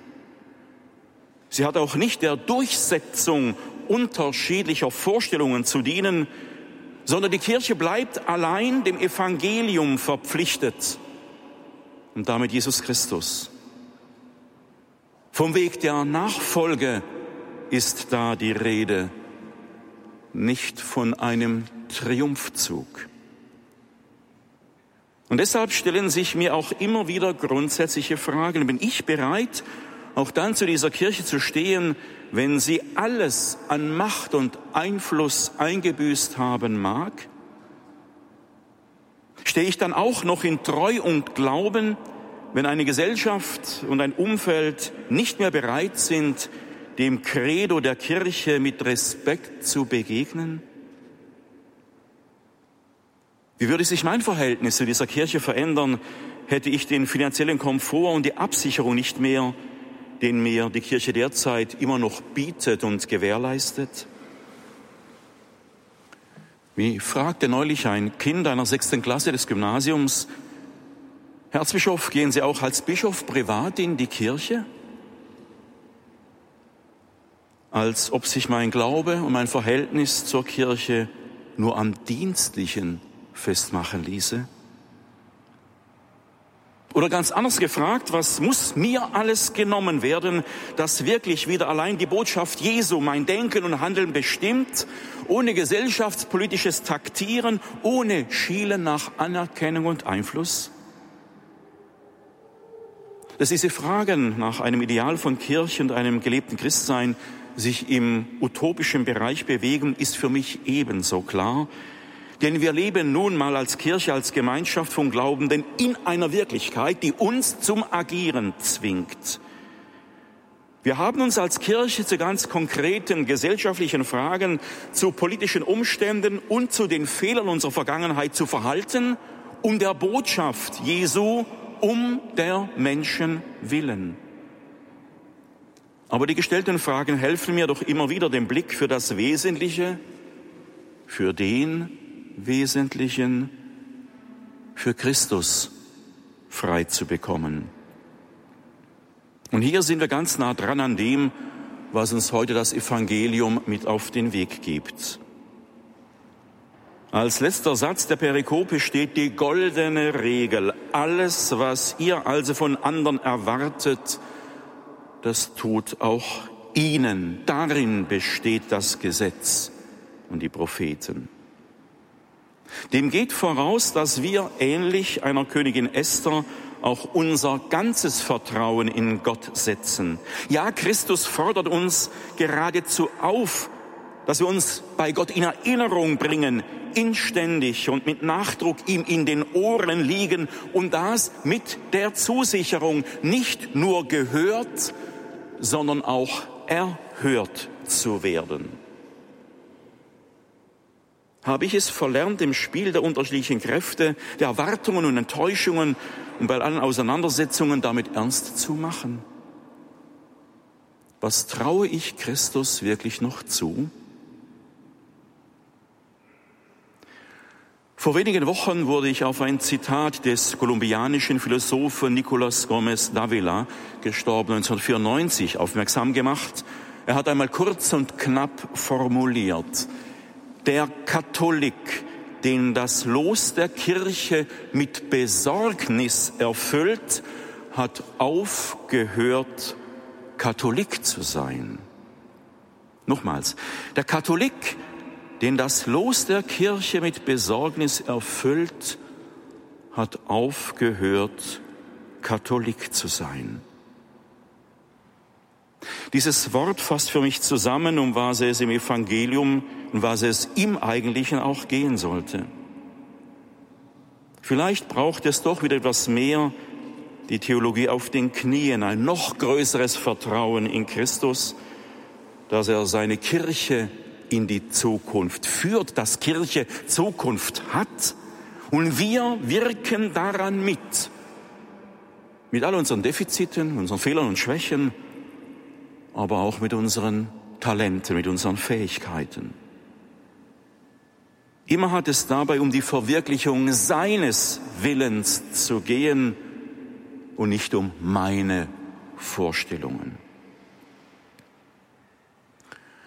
Speaker 9: Sie hat auch nicht der Durchsetzung unterschiedlicher Vorstellungen zu dienen, sondern die Kirche bleibt allein dem Evangelium verpflichtet und damit Jesus Christus. Vom Weg der Nachfolge ist da die Rede, nicht von einem Triumphzug. Und deshalb stellen sich mir auch immer wieder grundsätzliche Fragen. Bin ich bereit, auch dann zu dieser Kirche zu stehen, wenn sie alles an Macht und Einfluss eingebüßt haben mag? Stehe ich dann auch noch in Treu und Glauben, wenn eine Gesellschaft und ein Umfeld nicht mehr bereit sind, dem Credo der Kirche mit Respekt zu begegnen? Wie würde sich mein Verhältnis zu dieser Kirche verändern, hätte ich den finanziellen Komfort und die Absicherung nicht mehr, den mir die Kirche derzeit immer noch bietet und gewährleistet? Wie fragte neulich ein Kind einer sechsten Klasse des Gymnasiums, Erzbischof, gehen Sie auch als Bischof privat in die Kirche? Als ob sich mein Glaube und mein Verhältnis zur Kirche nur am Dienstlichen festmachen ließe? Oder ganz anders gefragt, was muss mir alles genommen werden, dass wirklich wieder allein die Botschaft Jesu mein Denken und Handeln bestimmt, ohne gesellschaftspolitisches Taktieren, ohne Schielen nach Anerkennung und Einfluss? Dass diese Fragen nach einem Ideal von Kirche und einem gelebten Christsein sich im utopischen Bereich bewegen, ist für mich ebenso klar denn wir leben nun mal als Kirche, als Gemeinschaft von Glaubenden in einer Wirklichkeit, die uns zum Agieren zwingt. Wir haben uns als Kirche zu ganz konkreten gesellschaftlichen Fragen, zu politischen Umständen und zu den Fehlern unserer Vergangenheit zu verhalten, um der Botschaft Jesu, um der Menschen willen. Aber die gestellten Fragen helfen mir doch immer wieder den Blick für das Wesentliche, für den, Wesentlichen für Christus frei zu bekommen. Und hier sind wir ganz nah dran an dem, was uns heute das Evangelium mit auf den Weg gibt. Als letzter Satz der Perikope steht die goldene Regel. Alles, was ihr also von anderen erwartet, das tut auch ihnen. Darin besteht das Gesetz und die Propheten. Dem geht voraus, dass wir ähnlich einer Königin Esther auch unser ganzes Vertrauen in Gott setzen. Ja, Christus fordert uns geradezu auf, dass wir uns bei Gott in Erinnerung bringen, inständig und mit Nachdruck ihm in den Ohren liegen und das mit der Zusicherung, nicht nur gehört, sondern auch erhört zu werden habe ich es verlernt, im Spiel der unterschiedlichen Kräfte, der Erwartungen und Enttäuschungen und bei allen Auseinandersetzungen damit ernst zu machen. Was traue ich Christus wirklich noch zu? Vor wenigen Wochen wurde ich auf ein Zitat des kolumbianischen Philosophen Nicolas Gomez Davila, gestorben 1994, aufmerksam gemacht. Er hat einmal kurz und knapp formuliert, der Katholik, den das Los der Kirche mit Besorgnis erfüllt, hat aufgehört, Katholik zu sein. Nochmals, der Katholik, den das Los der Kirche mit Besorgnis erfüllt, hat aufgehört, Katholik zu sein. Dieses Wort fasst für mich zusammen, um was es im Evangelium und was es im Eigentlichen auch gehen sollte. Vielleicht braucht es doch wieder etwas mehr die Theologie auf den Knien, ein noch größeres Vertrauen in Christus, dass er seine Kirche in die Zukunft führt, dass Kirche Zukunft hat und wir wirken daran mit. Mit all unseren Defiziten, unseren Fehlern und Schwächen, aber auch mit unseren Talenten, mit unseren Fähigkeiten. Immer hat es dabei um die Verwirklichung seines Willens zu gehen und nicht um meine Vorstellungen.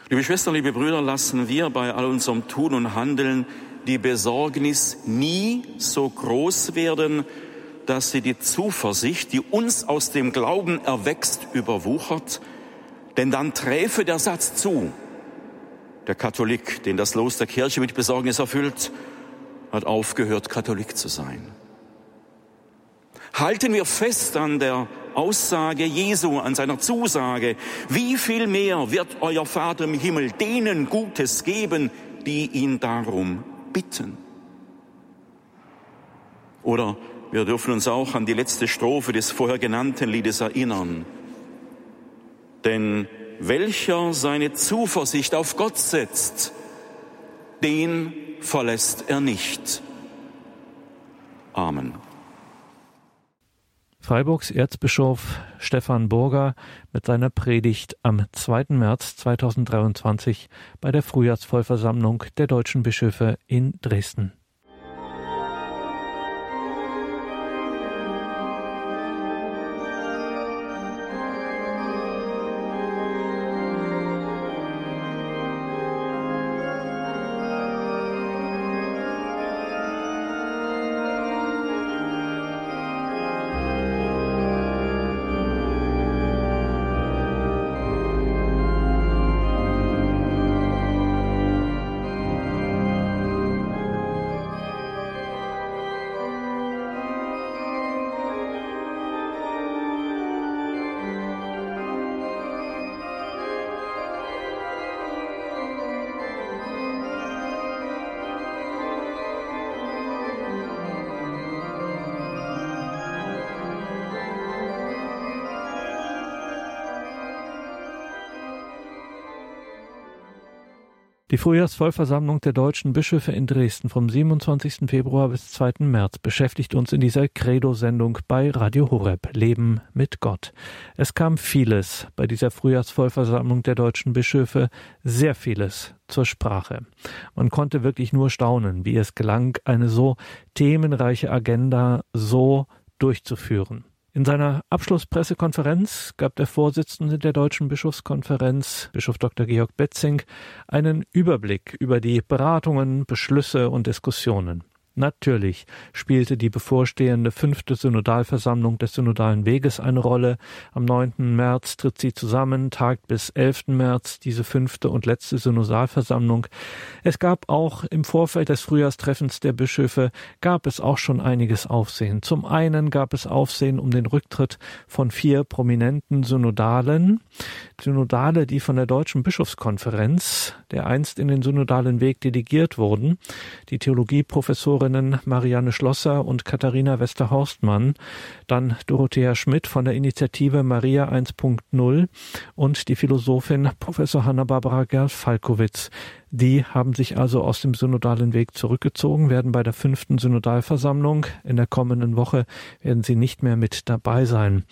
Speaker 9: Liebe Schwestern, liebe Brüder, lassen wir bei all unserem Tun und Handeln die Besorgnis nie so groß werden, dass sie die Zuversicht, die uns aus dem Glauben erwächst, überwuchert, denn dann träfe der Satz zu. Der Katholik, den das Los der Kirche mit Besorgnis erfüllt, hat aufgehört, Katholik zu sein. Halten wir fest an der Aussage Jesu, an seiner Zusage. Wie viel mehr wird euer Vater im Himmel denen Gutes geben, die ihn darum bitten? Oder wir dürfen uns auch an die letzte Strophe des vorher genannten Liedes erinnern. Denn welcher seine Zuversicht auf Gott setzt, den verlässt er nicht. Amen.
Speaker 1: Freiburgs Erzbischof Stefan Burger mit seiner Predigt am 2. März 2023 bei der Frühjahrsvollversammlung der deutschen Bischöfe in Dresden. Die Frühjahrsvollversammlung der deutschen Bischöfe in Dresden vom 27. Februar bis 2. März beschäftigt uns in dieser Credo-Sendung bei Radio Horeb Leben mit Gott. Es kam vieles bei dieser Frühjahrsvollversammlung der deutschen Bischöfe, sehr vieles zur Sprache. Man konnte wirklich nur staunen, wie es gelang, eine so themenreiche Agenda so durchzuführen. In seiner Abschlusspressekonferenz gab der Vorsitzende der Deutschen Bischofskonferenz, Bischof Dr. Georg Betzing, einen Überblick über die Beratungen, Beschlüsse und Diskussionen. Natürlich spielte die bevorstehende fünfte Synodalversammlung des Synodalen Weges eine Rolle. Am 9. März tritt sie zusammen, tagt bis 11. März diese fünfte und letzte Synodalversammlung. Es gab auch im Vorfeld des Frühjahrstreffens der Bischöfe gab es auch schon einiges Aufsehen. Zum einen gab es Aufsehen um den Rücktritt von vier prominenten Synodalen. Synodale, die von der Deutschen Bischofskonferenz, der einst in den synodalen Weg delegiert wurden. Die Theologieprofessorin Professorinnen Marianne Schlosser und Katharina Westerhorstmann, dann Dorothea Schmidt von der Initiative Maria 1.0 und die Philosophin Professor Hanna-Barbara Gerl-Falkowitz. Die haben sich also aus dem synodalen Weg zurückgezogen, werden bei der fünften Synodalversammlung in der kommenden Woche werden sie nicht mehr mit dabei sein.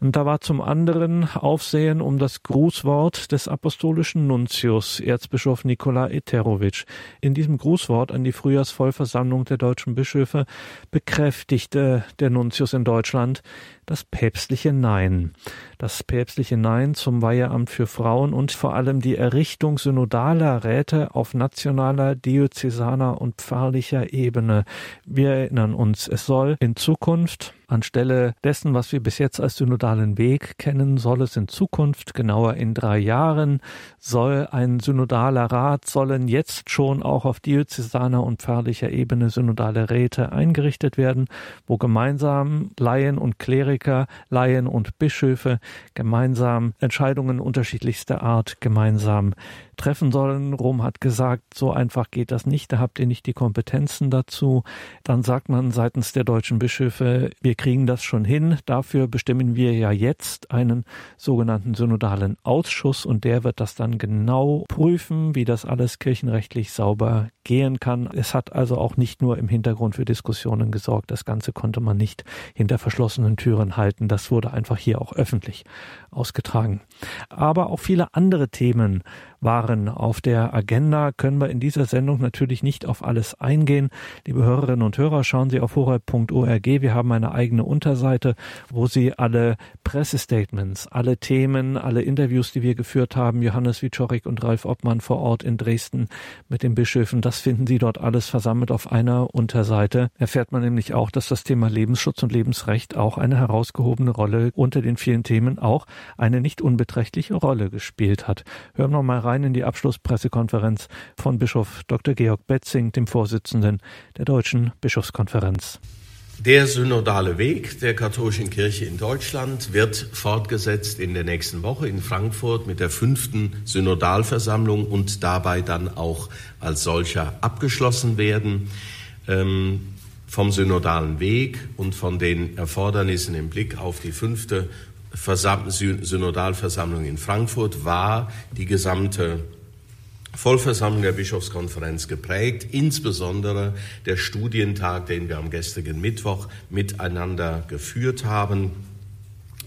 Speaker 1: Und da war zum anderen Aufsehen um das Grußwort des apostolischen Nuntius, Erzbischof Nikola Eterovic. In diesem Grußwort an die Frühjahrsvollversammlung der deutschen Bischöfe bekräftigte der Nuntius in Deutschland, das päpstliche Nein. Das päpstliche Nein zum Weiheamt für Frauen und vor allem die Errichtung synodaler Räte auf nationaler, diözesaner und pfarrlicher Ebene. Wir erinnern uns, es soll in Zukunft Anstelle dessen, was wir bis jetzt als synodalen Weg kennen, soll es in Zukunft, genauer in drei Jahren, soll ein synodaler Rat, sollen jetzt schon auch auf diözesaner und pfarrlicher Ebene synodale Räte eingerichtet werden, wo gemeinsam Laien und Kleriker, Laien und Bischöfe gemeinsam Entscheidungen unterschiedlichster Art gemeinsam treffen sollen. Rom hat gesagt, so einfach geht das nicht, da habt ihr nicht die Kompetenzen dazu. Dann sagt man seitens der deutschen Bischöfe, wir kriegen das schon hin. Dafür bestimmen wir ja jetzt einen sogenannten synodalen Ausschuss und der wird das dann genau prüfen, wie das alles kirchenrechtlich sauber gehen kann. Es hat also auch nicht nur im Hintergrund für Diskussionen gesorgt. Das Ganze konnte man nicht hinter verschlossenen Türen halten. Das wurde einfach hier auch öffentlich ausgetragen. Aber auch viele andere Themen waren auf der Agenda, können wir in dieser Sendung natürlich nicht auf alles eingehen. Liebe Hörerinnen und Hörer, schauen Sie auf horeb.org. Wir haben eine eigene Unterseite, wo Sie alle Pressestatements, alle Themen, alle Interviews, die wir geführt haben, Johannes Wiczorek und Ralf Obmann vor Ort in Dresden mit den Bischöfen, das finden Sie dort alles versammelt auf einer Unterseite. Erfährt man nämlich auch, dass das Thema Lebensschutz und Lebensrecht auch eine herausgehobene Rolle unter den vielen Themen auch eine nicht unbeträchtliche Rolle gespielt hat. Hören wir mal rein in die Abschlusspressekonferenz von Bischof Dr. Georg Betzing, dem Vorsitzenden der Deutschen Bischofskonferenz.
Speaker 10: Der synodale Weg der katholischen Kirche in Deutschland wird fortgesetzt in der nächsten Woche in Frankfurt mit der fünften Synodalversammlung und dabei dann auch als solcher abgeschlossen werden. Ähm, vom synodalen Weg und von den Erfordernissen im Blick auf die fünfte Versam Synodalversammlung in Frankfurt war die gesamte Vollversammlung der Bischofskonferenz geprägt, insbesondere der Studientag, den wir am gestrigen Mittwoch miteinander geführt haben.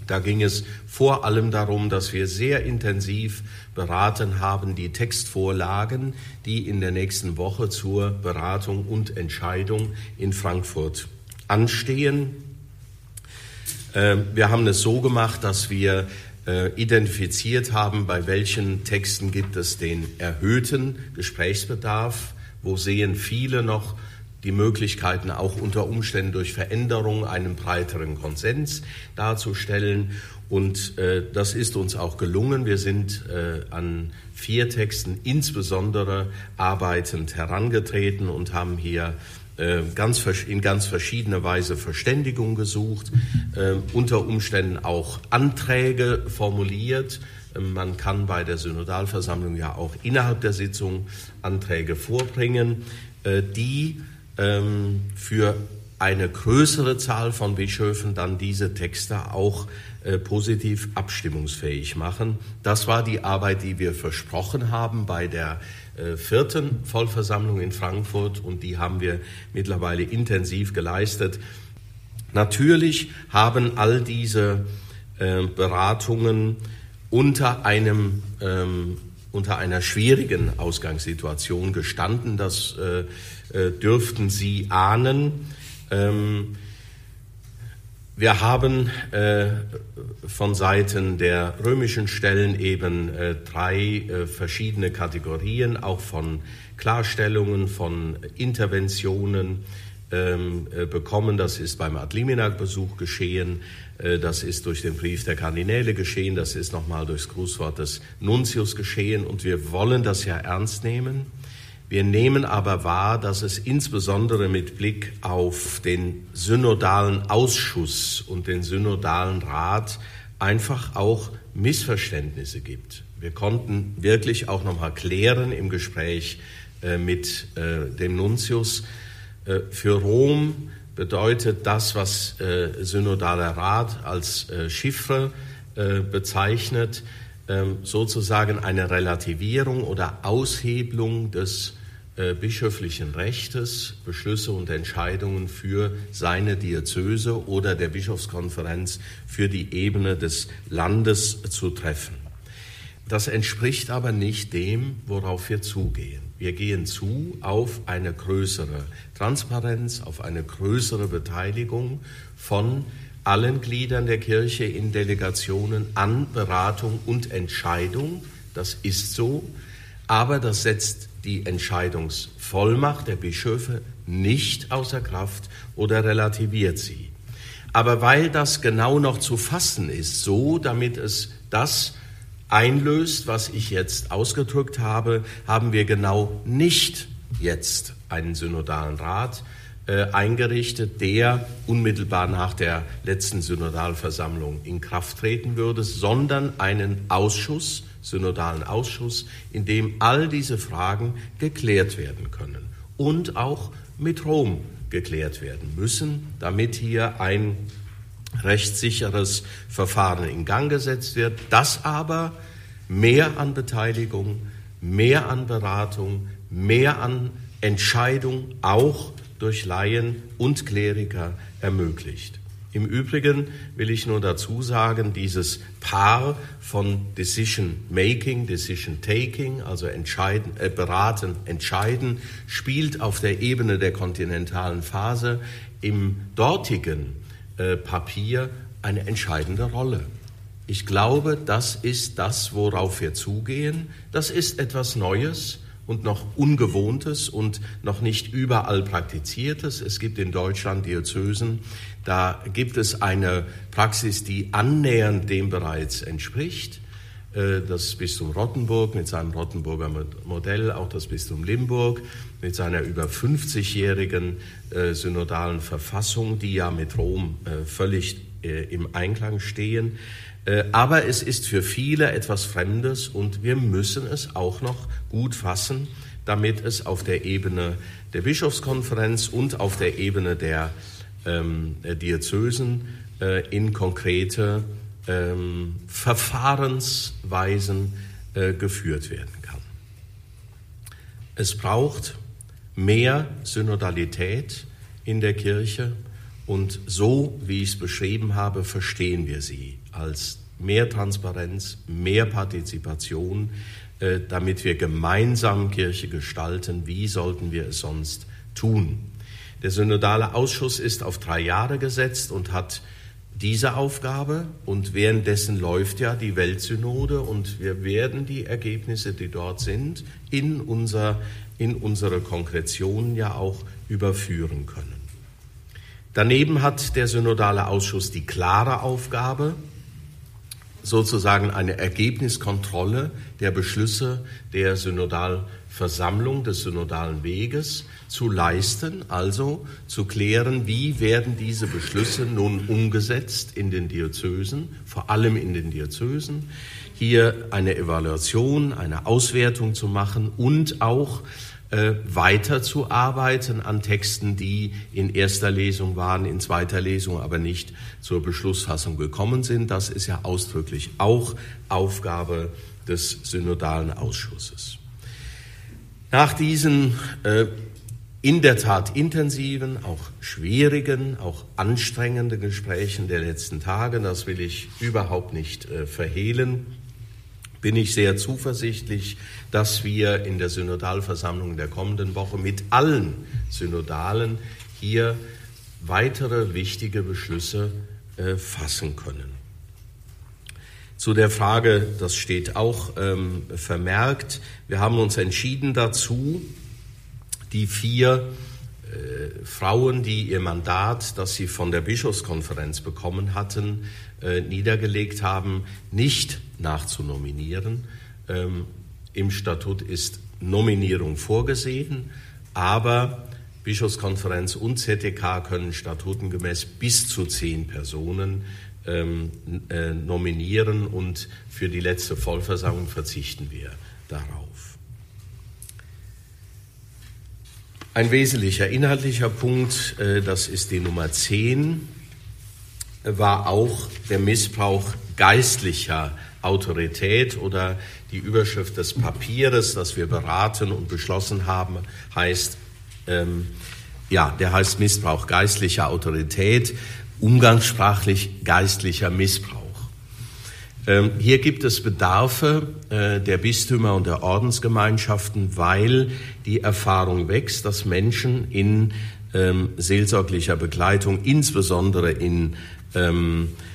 Speaker 10: Da ging es vor allem darum, dass wir sehr intensiv beraten haben, die Textvorlagen, die in der nächsten Woche zur Beratung und Entscheidung in Frankfurt anstehen. Ähm, wir haben es so gemacht, dass wir äh, identifiziert haben, bei welchen Texten gibt es den erhöhten Gesprächsbedarf, wo sehen viele noch die Möglichkeiten auch unter Umständen durch Veränderung einen breiteren Konsens darzustellen. Und äh, das ist uns auch gelungen. Wir sind äh, an vier Texten insbesondere arbeitend herangetreten und haben hier ganz, in ganz verschiedener Weise Verständigung gesucht, äh, unter Umständen auch Anträge formuliert. Äh, man kann bei der Synodalversammlung ja auch innerhalb der Sitzung Anträge vorbringen, die ähm, für eine größere Zahl von Bischöfen dann diese Texte auch positiv abstimmungsfähig machen. Das war die Arbeit, die wir versprochen haben bei der äh, vierten Vollversammlung in Frankfurt und die haben wir mittlerweile intensiv geleistet. Natürlich haben all diese äh, Beratungen unter einem ähm, unter einer schwierigen Ausgangssituation gestanden. Das äh, äh, dürften Sie ahnen. Ähm, wir haben äh, von Seiten der römischen Stellen eben äh, drei äh, verschiedene Kategorien, auch von Klarstellungen, von Interventionen ähm, äh, bekommen. Das ist beim Adliminag-Besuch geschehen, äh, das ist durch den Brief der Kardinäle geschehen, das ist nochmal durchs Grußwort des Nuntius geschehen und wir wollen das ja ernst nehmen. Wir nehmen aber wahr, dass es insbesondere mit Blick auf den synodalen Ausschuss und den synodalen Rat einfach auch Missverständnisse gibt. Wir konnten wirklich auch noch mal klären im Gespräch äh, mit äh, dem Nuntius. Äh, für Rom bedeutet das, was synodaler Rat als Chiffre bezeichnet, ähm, sozusagen eine Relativierung oder Aushebelung des äh, bischöflichen Rechtes Beschlüsse und Entscheidungen für seine Diözese oder der Bischofskonferenz für die Ebene des Landes zu treffen. Das entspricht aber nicht dem, worauf wir zugehen. Wir gehen zu auf eine größere Transparenz, auf eine größere Beteiligung von allen Gliedern der Kirche in Delegationen an Beratung und Entscheidung. Das ist so, aber das setzt die Entscheidungsvollmacht der Bischöfe nicht außer Kraft oder relativiert sie. Aber weil das genau noch zu fassen ist, so damit es das einlöst, was ich jetzt ausgedrückt habe, haben wir genau nicht jetzt einen synodalen Rat äh, eingerichtet, der unmittelbar nach der letzten Synodalversammlung in Kraft treten würde, sondern einen Ausschuss, synodalen Ausschuss, in dem all diese Fragen geklärt werden können und auch mit Rom geklärt werden müssen, damit hier ein rechtssicheres Verfahren in Gang gesetzt wird, dass aber mehr an Beteiligung, mehr an Beratung, mehr an Entscheidung auch durch Laien und Kleriker ermöglicht. Im Übrigen will ich nur dazu sagen, dieses Paar von Decision Making, Decision Taking, also entscheiden, äh, beraten, entscheiden, spielt auf der Ebene der kontinentalen Phase im dortigen äh, Papier eine entscheidende Rolle. Ich glaube, das ist das, worauf wir zugehen. Das ist etwas Neues und noch Ungewohntes und noch nicht überall Praktiziertes. Es gibt in Deutschland Diözesen, da gibt es eine Praxis, die annähernd dem bereits entspricht. Äh, das Bistum Rottenburg mit seinem Rottenburger Modell, auch das Bistum Limburg mit seiner über 50-jährigen äh, synodalen Verfassung, die ja mit Rom äh, völlig im Einklang stehen. Aber es ist für viele etwas Fremdes und wir müssen es auch noch gut fassen, damit es auf der Ebene der Bischofskonferenz und auf der Ebene der ähm, Diözesen äh, in konkrete ähm, Verfahrensweisen äh, geführt werden kann. Es braucht mehr Synodalität in der Kirche und so, wie ich es beschrieben habe, verstehen wir sie als mehr Transparenz, mehr Partizipation, äh, damit wir gemeinsam Kirche gestalten. Wie sollten wir es sonst tun? Der synodale Ausschuss ist auf drei Jahre gesetzt und hat diese Aufgabe und währenddessen läuft ja die Weltsynode und wir werden die Ergebnisse, die dort sind, in, unser, in unsere Konkretion ja auch überführen können. Daneben hat der synodale Ausschuss die klare Aufgabe, sozusagen eine Ergebniskontrolle der Beschlüsse der Synodalversammlung, des synodalen Weges zu leisten, also zu klären, wie werden diese Beschlüsse nun umgesetzt in den Diözesen, vor allem in den Diözesen, hier eine Evaluation, eine Auswertung zu machen und auch äh, weiterzuarbeiten an Texten, die in erster Lesung waren, in zweiter Lesung aber nicht zur Beschlussfassung gekommen sind. Das ist ja ausdrücklich auch Aufgabe des synodalen Ausschusses. Nach diesen äh, in der Tat intensiven, auch schwierigen, auch anstrengenden Gesprächen der letzten Tage, das will ich überhaupt nicht äh, verhehlen, bin ich sehr zuversichtlich, dass wir in der Synodalversammlung der kommenden Woche mit allen Synodalen hier weitere wichtige Beschlüsse äh, fassen können. Zu der Frage, das steht auch ähm, vermerkt, wir haben uns entschieden dazu, die vier äh, Frauen, die ihr Mandat, das sie von der Bischofskonferenz bekommen hatten, äh, niedergelegt haben, nicht nachzunominieren. Ähm, Im Statut ist Nominierung vorgesehen, aber Bischofskonferenz und ZDK können statutengemäß bis zu zehn Personen ähm, äh, nominieren und für die letzte Vollversammlung verzichten wir darauf. Ein wesentlicher inhaltlicher Punkt, äh, das ist die Nummer 10, war auch der Missbrauch geistlicher Autorität oder die Überschrift des Papieres, das wir beraten und beschlossen haben, heißt, ähm, ja, der heißt Missbrauch geistlicher Autorität, umgangssprachlich geistlicher Missbrauch. Ähm, hier gibt es Bedarfe äh, der Bistümer und der Ordensgemeinschaften, weil die Erfahrung wächst, dass Menschen in ähm, seelsorglicher Begleitung, insbesondere in ähm, äh,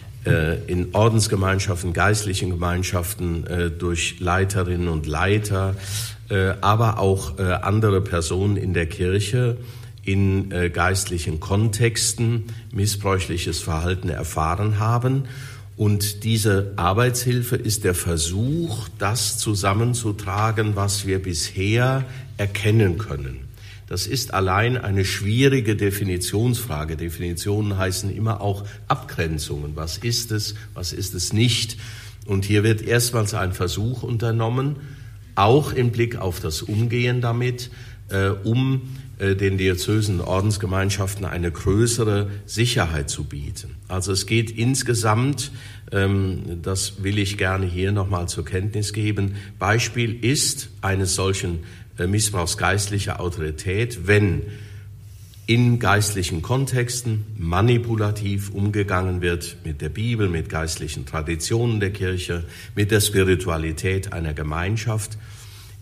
Speaker 10: in Ordensgemeinschaften, geistlichen Gemeinschaften äh, durch Leiterinnen und Leiter, äh, aber auch andere Personen in der Kirche in geistlichen Kontexten missbräuchliches Verhalten erfahren haben. Und diese Arbeitshilfe ist der Versuch, das zusammenzutragen, was wir bisher erkennen können. Das ist allein eine schwierige Definitionsfrage. Definitionen heißen immer auch Abgrenzungen. Was ist es, was ist es nicht? Und hier wird erstmals ein Versuch unternommen, auch im Blick auf das Umgehen damit, äh, um äh, den Diözesen Ordensgemeinschaften eine größere Sicherheit zu bieten. Also es geht insgesamt, ähm, das will ich gerne hier nochmal zur Kenntnis geben, Beispiel ist eines solchen Missbrauchs geistlicher Autorität, wenn in geistlichen Kontexten manipulativ umgegangen wird mit der Bibel, mit geistlichen Traditionen der Kirche, mit der Spiritualität einer Gemeinschaft,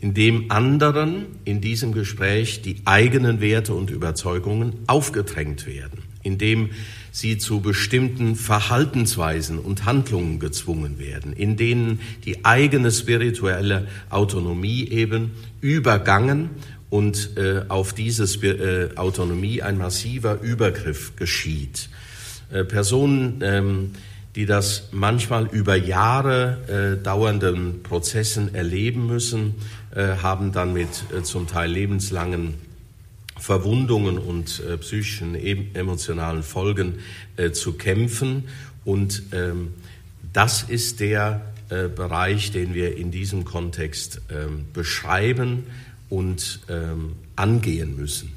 Speaker 10: indem anderen in diesem Gespräch die eigenen Werte und Überzeugungen aufgedrängt werden, indem sie zu bestimmten Verhaltensweisen und Handlungen gezwungen werden, in denen die eigene spirituelle Autonomie eben übergangen und äh, auf diese äh, Autonomie ein massiver Übergriff geschieht. Äh, Personen, ähm, die das manchmal über Jahre äh, dauernden Prozessen erleben müssen, äh, haben dann mit äh, zum Teil lebenslangen Verwundungen und äh, psychischen, emotionalen Folgen äh, zu kämpfen. Und ähm, das ist der äh, Bereich, den wir in diesem Kontext ähm, beschreiben und ähm, angehen müssen.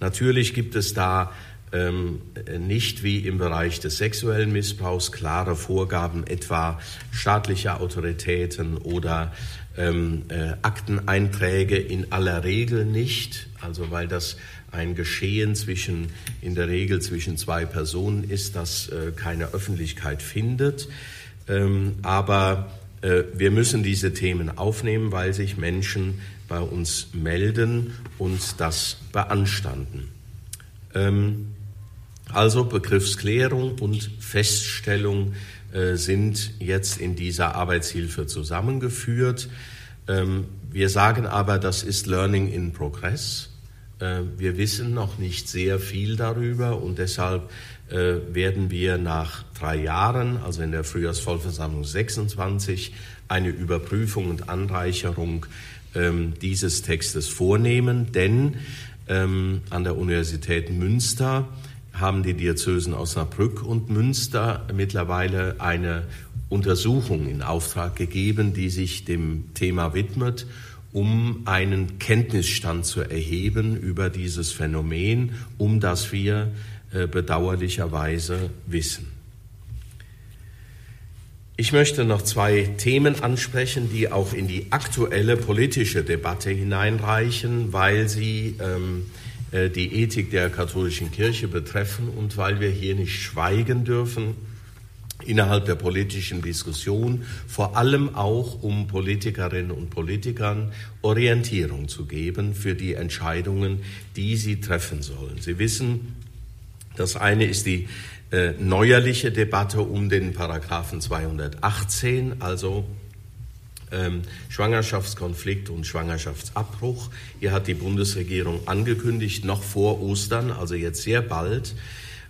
Speaker 10: Natürlich gibt es da ähm, nicht wie im Bereich des sexuellen Missbrauchs klare Vorgaben, etwa staatliche Autoritäten oder ähm, äh, Akteneinträge in aller Regel nicht, also weil das ein Geschehen zwischen, in der Regel zwischen zwei Personen ist, das äh, keine Öffentlichkeit findet. Ähm, aber äh, wir müssen diese Themen aufnehmen, weil sich Menschen bei uns melden und das beanstanden. Ähm, also Begriffsklärung und Feststellung sind jetzt in dieser Arbeitshilfe zusammengeführt. Ähm, wir sagen aber, das ist Learning in Progress. Äh, wir wissen noch nicht sehr viel darüber und deshalb äh, werden wir nach drei Jahren, also in der Frühjahrsvollversammlung 26, eine Überprüfung und Anreicherung ähm, dieses Textes vornehmen, denn ähm, an der Universität Münster haben die Diözesen Osnabrück und Münster mittlerweile eine Untersuchung in Auftrag gegeben, die sich dem Thema widmet, um einen Kenntnisstand zu erheben über dieses Phänomen, um das wir äh, bedauerlicherweise wissen. Ich möchte noch zwei Themen ansprechen, die auch in die aktuelle politische Debatte hineinreichen, weil sie ähm, äh, die Ethik der katholischen Kirche betreffen und weil wir hier nicht schweigen dürfen innerhalb der politischen Diskussion, vor allem auch um Politikerinnen und Politikern Orientierung zu geben für die Entscheidungen, die sie treffen sollen. Sie wissen, das eine ist die äh, neuerliche Debatte um den Paragraphen 218, also ähm, Schwangerschaftskonflikt und Schwangerschaftsabbruch. Hier hat die Bundesregierung angekündigt, noch vor Ostern, also jetzt sehr bald,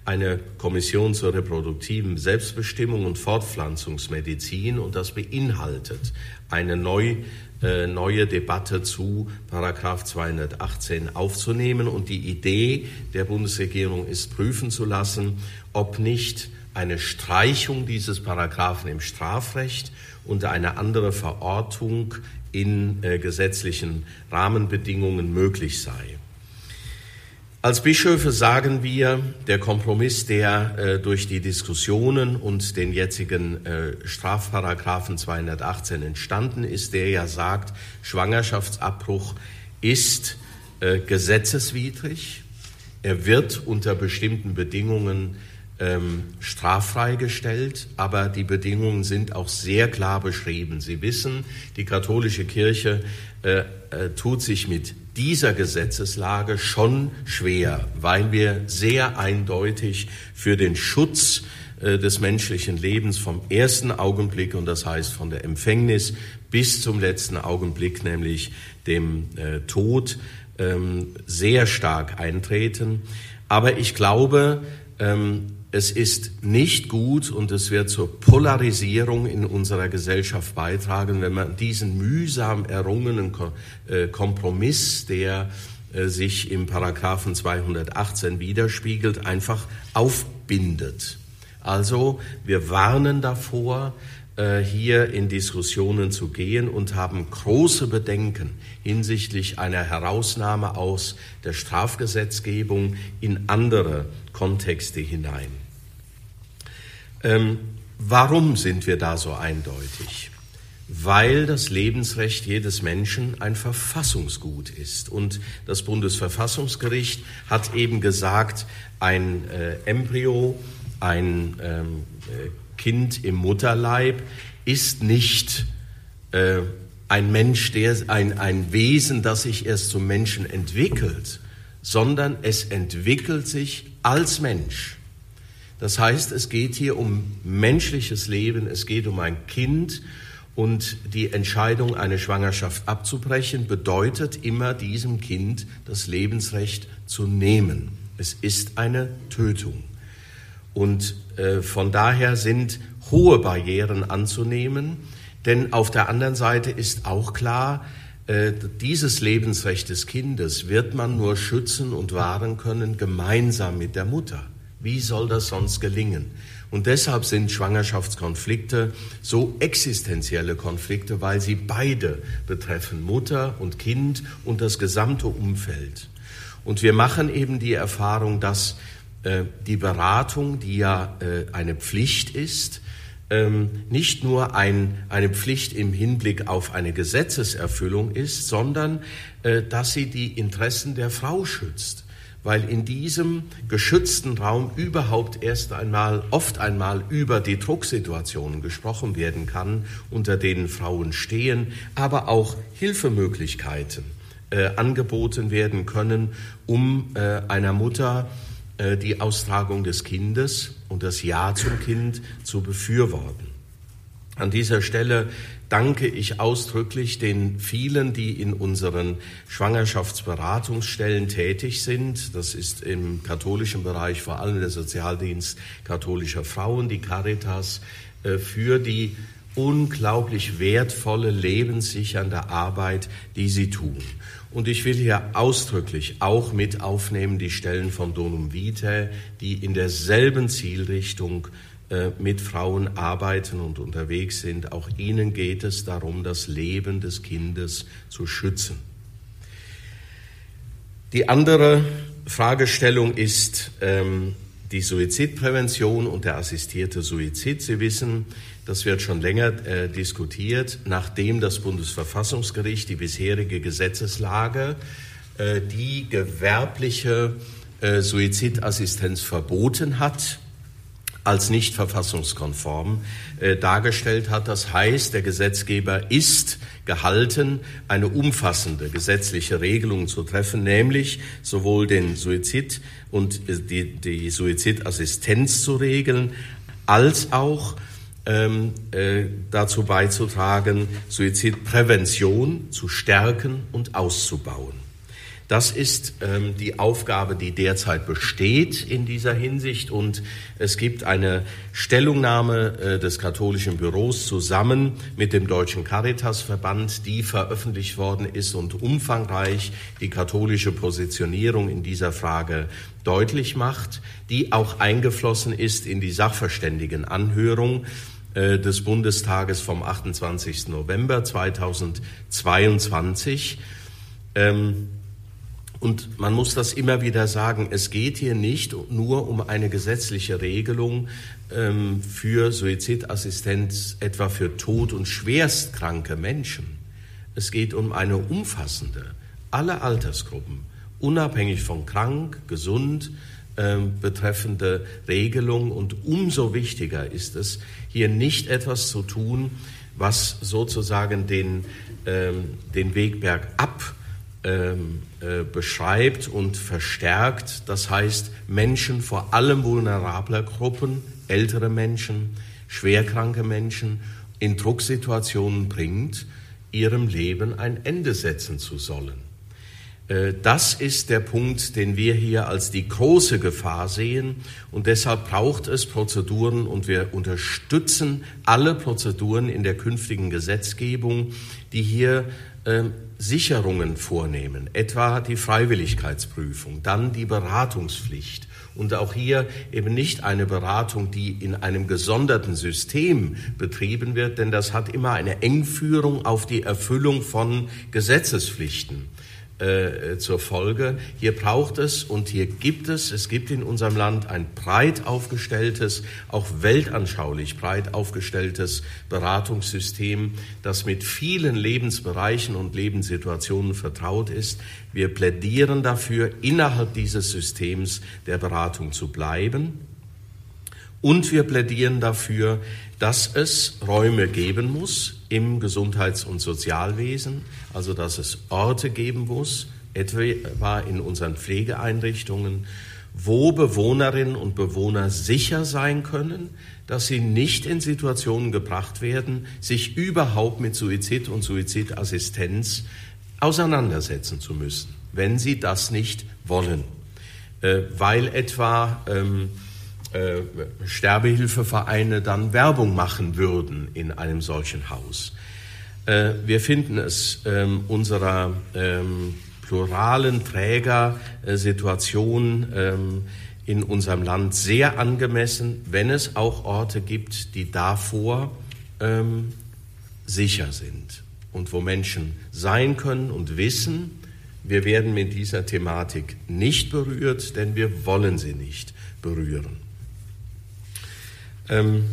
Speaker 10: eine Kommission zur reproduktiven Selbstbestimmung und Fortpflanzungsmedizin und das beinhaltet eine neu, äh, neue Debatte zu Paragraph 218 aufzunehmen und die Idee der Bundesregierung ist prüfen zu lassen, ob nicht eine Streichung dieses Paragraphen im Strafrecht und eine andere Verortung in äh, gesetzlichen Rahmenbedingungen möglich sei. Als Bischöfe sagen wir, der Kompromiss, der äh, durch die Diskussionen und den jetzigen äh, Strafparagraphen 218 entstanden ist, der ja sagt, Schwangerschaftsabbruch ist äh, gesetzeswidrig, er wird unter bestimmten Bedingungen ähm, straffrei gestellt, aber die Bedingungen sind auch sehr klar beschrieben. Sie wissen, die katholische Kirche äh, äh, tut sich mit dieser Gesetzeslage schon schwer, weil wir sehr eindeutig für den Schutz äh, des menschlichen Lebens vom ersten Augenblick, und das heißt von der Empfängnis bis zum letzten Augenblick, nämlich dem äh, Tod, ähm, sehr stark eintreten. Aber ich glaube, ähm, es ist nicht gut und es wird zur Polarisierung in unserer Gesellschaft beitragen, wenn man diesen mühsam errungenen äh, Kompromiss, der äh, sich im Paragraphen 218 widerspiegelt, einfach aufbindet. Also wir warnen davor, äh, hier in Diskussionen zu gehen und haben große Bedenken hinsichtlich einer Herausnahme aus der Strafgesetzgebung in andere Kontexte hinein. Ähm, warum sind wir da so eindeutig? Weil das Lebensrecht jedes Menschen ein Verfassungsgut ist. Und das Bundesverfassungsgericht hat eben gesagt, ein äh, Embryo, ein ähm, äh, Kind im Mutterleib ist nicht äh, ein Mensch, der, ein, ein Wesen, das sich erst zum Menschen entwickelt, sondern es entwickelt sich als Mensch. Das heißt, es geht hier um menschliches Leben, es geht um ein Kind und die Entscheidung, eine Schwangerschaft abzubrechen, bedeutet immer diesem Kind das Lebensrecht zu nehmen. Es ist eine Tötung. Und äh, von daher sind hohe Barrieren anzunehmen, denn auf der anderen Seite ist auch klar, äh, dieses Lebensrecht des Kindes wird man nur schützen und wahren können gemeinsam mit der Mutter. Wie soll das sonst gelingen? Und deshalb sind Schwangerschaftskonflikte so existenzielle Konflikte, weil sie beide betreffen, Mutter und Kind und das gesamte Umfeld. Und wir machen eben die Erfahrung, dass äh, die Beratung, die ja äh, eine Pflicht ist, ähm, nicht nur ein, eine Pflicht im Hinblick auf eine Gesetzeserfüllung ist, sondern äh, dass sie die Interessen der Frau schützt. Weil in diesem geschützten Raum überhaupt erst einmal, oft einmal über die Drucksituationen gesprochen werden kann, unter denen Frauen stehen, aber auch Hilfemöglichkeiten äh, angeboten werden können, um äh, einer Mutter äh, die Austragung des Kindes und das Ja zum Kind zu befürworten. An dieser Stelle danke ich ausdrücklich den vielen, die in unseren Schwangerschaftsberatungsstellen tätig sind. Das ist im katholischen Bereich vor allem der Sozialdienst katholischer Frauen, die Caritas, äh, für die unglaublich wertvolle, lebenssichernde Arbeit, die sie tun. Und ich will hier ausdrücklich auch mit aufnehmen die Stellen von Donum Vitae, die in derselben Zielrichtung äh, mit Frauen arbeiten und unterwegs sind. Auch ihnen geht es darum, das Leben des Kindes zu schützen. Die andere Fragestellung ist ähm, die Suizidprävention und der assistierte Suizid. Sie wissen, das wird schon länger äh, diskutiert, nachdem das Bundesverfassungsgericht die bisherige Gesetzeslage, äh, die gewerbliche äh, Suizidassistenz verboten hat, als nicht verfassungskonform äh, dargestellt hat. Das heißt, der Gesetzgeber ist gehalten, eine umfassende gesetzliche Regelung zu treffen, nämlich sowohl den Suizid und äh, die, die Suizidassistenz zu regeln, als auch ähm, äh, dazu beizutragen, Suizidprävention zu stärken und auszubauen. Das ist ähm, die Aufgabe, die derzeit besteht in dieser Hinsicht. Und es gibt eine Stellungnahme äh, des katholischen Büros zusammen mit dem Deutschen Caritasverband, die veröffentlicht worden ist und umfangreich die katholische Positionierung in dieser Frage deutlich macht, die auch eingeflossen ist in die Sachverständigenanhörung äh, des Bundestages vom 28. November 2022. Ähm, und man muss das immer wieder sagen, es geht hier nicht nur um eine gesetzliche Regelung ähm, für Suizidassistenz, etwa für tot- und schwerstkranke Menschen. Es geht um eine umfassende, alle Altersgruppen, unabhängig von krank, gesund, ähm, betreffende Regelung. Und umso wichtiger ist es, hier nicht etwas zu tun, was sozusagen den, ähm, den Weg bergab ähm, äh, beschreibt und verstärkt. Das heißt, Menschen, vor allem vulnerabler Gruppen, ältere Menschen, schwerkranke Menschen, in Drucksituationen bringt, ihrem Leben ein Ende setzen zu sollen. Äh, das ist der Punkt, den wir hier als die große Gefahr sehen. Und deshalb braucht es Prozeduren und wir unterstützen alle Prozeduren in der künftigen Gesetzgebung, die hier äh, Sicherungen vornehmen, etwa die Freiwilligkeitsprüfung, dann die Beratungspflicht Und auch hier eben nicht eine Beratung, die in einem gesonderten System betrieben wird, denn das hat immer eine Engführung auf die Erfüllung von Gesetzespflichten äh, zur Folge. Hier braucht es und hier gibt es, es gibt in unserem Land ein breit aufgestelltes, auch weltanschaulich breit aufgestelltes Beratungssystem, das mit vielen Lebensbereichen und Lebenssituationen vertraut ist. Wir plädieren dafür, innerhalb dieses Systems der Beratung zu bleiben. Und wir plädieren dafür, dass es Räume geben muss im Gesundheits- und Sozialwesen, also dass es Orte geben muss, etwa in unseren Pflegeeinrichtungen, wo Bewohnerinnen und Bewohner sicher sein können, dass sie nicht in Situationen gebracht werden, sich überhaupt mit Suizid und Suizidassistenz auseinandersetzen zu müssen, wenn sie das nicht wollen, äh, weil etwa ähm, äh, Sterbehilfevereine dann Werbung machen würden in einem solchen Haus. Äh, wir finden es ähm, unserer ähm, pluralen Trägersituation ähm, in unserem Land sehr angemessen, wenn es auch Orte gibt, die davor ähm, sicher sind und wo Menschen sein können und wissen, wir werden mit dieser Thematik nicht berührt, denn wir wollen sie nicht berühren. Ähm,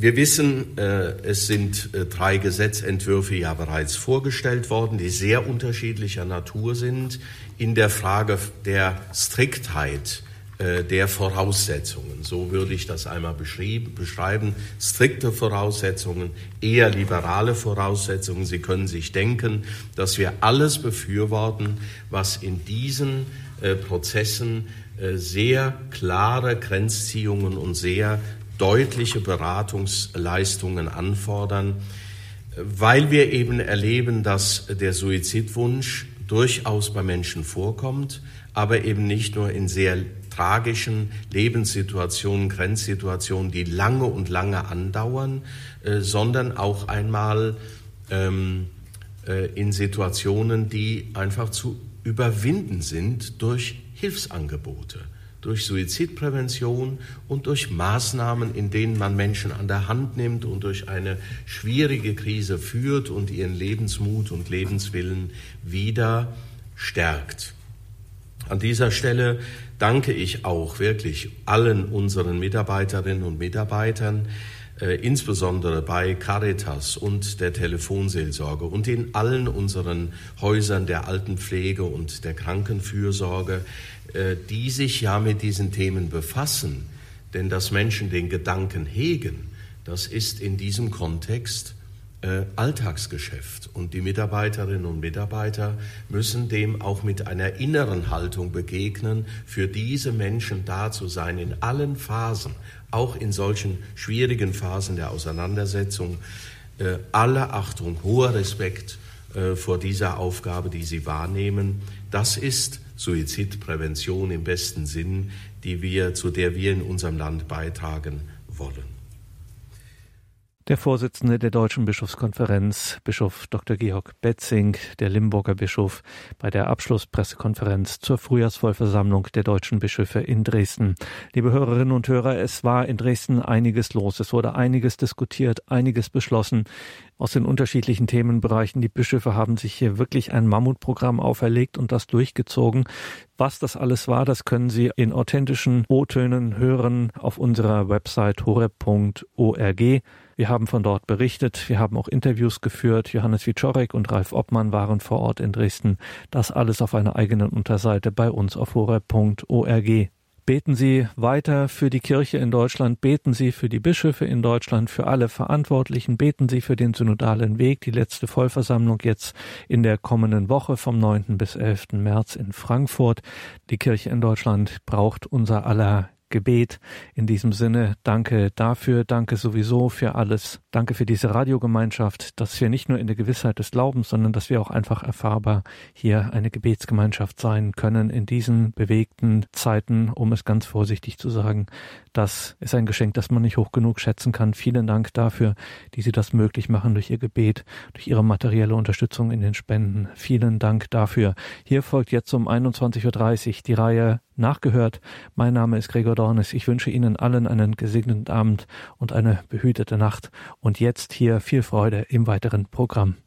Speaker 10: wir wissen, äh, es sind äh, drei Gesetzentwürfe ja bereits vorgestellt worden, die sehr unterschiedlicher Natur sind in der Frage der Striktheit äh, der Voraussetzungen. So würde ich das einmal beschreiben. Strikte Voraussetzungen, eher liberale Voraussetzungen. Sie können sich denken, dass wir alles befürworten, was in diesen Prozessen sehr klare Grenzziehungen und sehr deutliche Beratungsleistungen anfordern, weil wir eben erleben, dass der Suizidwunsch durchaus bei Menschen vorkommt, aber eben nicht nur in sehr tragischen Lebenssituationen, Grenzsituationen, die lange und lange andauern, äh, sondern auch einmal ähm, äh, in Situationen, die einfach zu überwinden sind durch Hilfsangebote durch Suizidprävention und durch Maßnahmen, in denen man Menschen an der Hand nimmt und durch eine schwierige Krise führt und ihren Lebensmut und Lebenswillen wieder stärkt. An dieser Stelle danke ich auch wirklich allen unseren Mitarbeiterinnen und Mitarbeitern, äh, insbesondere bei Caritas und der Telefonseelsorge und in allen unseren Häusern der Altenpflege und der Krankenfürsorge, die sich ja mit diesen Themen befassen. Denn dass Menschen den Gedanken hegen, das ist in diesem Kontext äh, Alltagsgeschäft. Und die Mitarbeiterinnen und Mitarbeiter müssen dem auch mit einer inneren Haltung begegnen, für diese Menschen da zu sein in allen Phasen, auch in solchen schwierigen Phasen der Auseinandersetzung. Äh, alle Achtung, hoher Respekt äh, vor dieser Aufgabe, die sie wahrnehmen. Das ist Suizidprävention im besten Sinn, die wir, zu der wir in unserem Land beitragen wollen.
Speaker 1: Der Vorsitzende der Deutschen Bischofskonferenz, Bischof Dr. Georg Betzing, der Limburger Bischof, bei der Abschlusspressekonferenz zur Frühjahrsvollversammlung der deutschen Bischöfe in Dresden. Liebe Hörerinnen und Hörer, es war in Dresden einiges los. Es wurde einiges diskutiert, einiges beschlossen aus den unterschiedlichen Themenbereichen. Die Bischöfe haben sich hier wirklich ein Mammutprogramm auferlegt und das durchgezogen. Was das alles war, das können Sie in authentischen O-Tönen hören auf unserer Website horeb.org. Wir haben von dort berichtet, wir haben auch Interviews geführt. Johannes Wiczorek und Ralf Obmann waren vor Ort in Dresden. Das alles auf einer eigenen Unterseite bei uns auf horeb.org. Beten Sie weiter für die Kirche in Deutschland, beten Sie für die Bischöfe in Deutschland, für alle Verantwortlichen, beten Sie für den synodalen Weg, die letzte Vollversammlung jetzt in der kommenden Woche vom 9. bis 11. März in Frankfurt. Die Kirche in Deutschland braucht unser aller Gebet. In diesem Sinne, danke dafür, danke sowieso für alles. Danke für diese Radiogemeinschaft, dass wir nicht nur in der Gewissheit des Glaubens, sondern dass wir auch einfach erfahrbar hier eine Gebetsgemeinschaft sein können in diesen bewegten Zeiten, um es ganz vorsichtig zu sagen. Das ist ein Geschenk, das man nicht hoch genug schätzen kann. Vielen Dank dafür, die Sie das möglich machen durch Ihr Gebet, durch Ihre materielle Unterstützung in den Spenden. Vielen Dank dafür. Hier folgt jetzt um 21.30 Uhr die Reihe nachgehört. Mein Name ist Gregor Dornes. Ich wünsche Ihnen allen einen gesegneten Abend und eine behütete Nacht. Und jetzt hier viel Freude im weiteren Programm.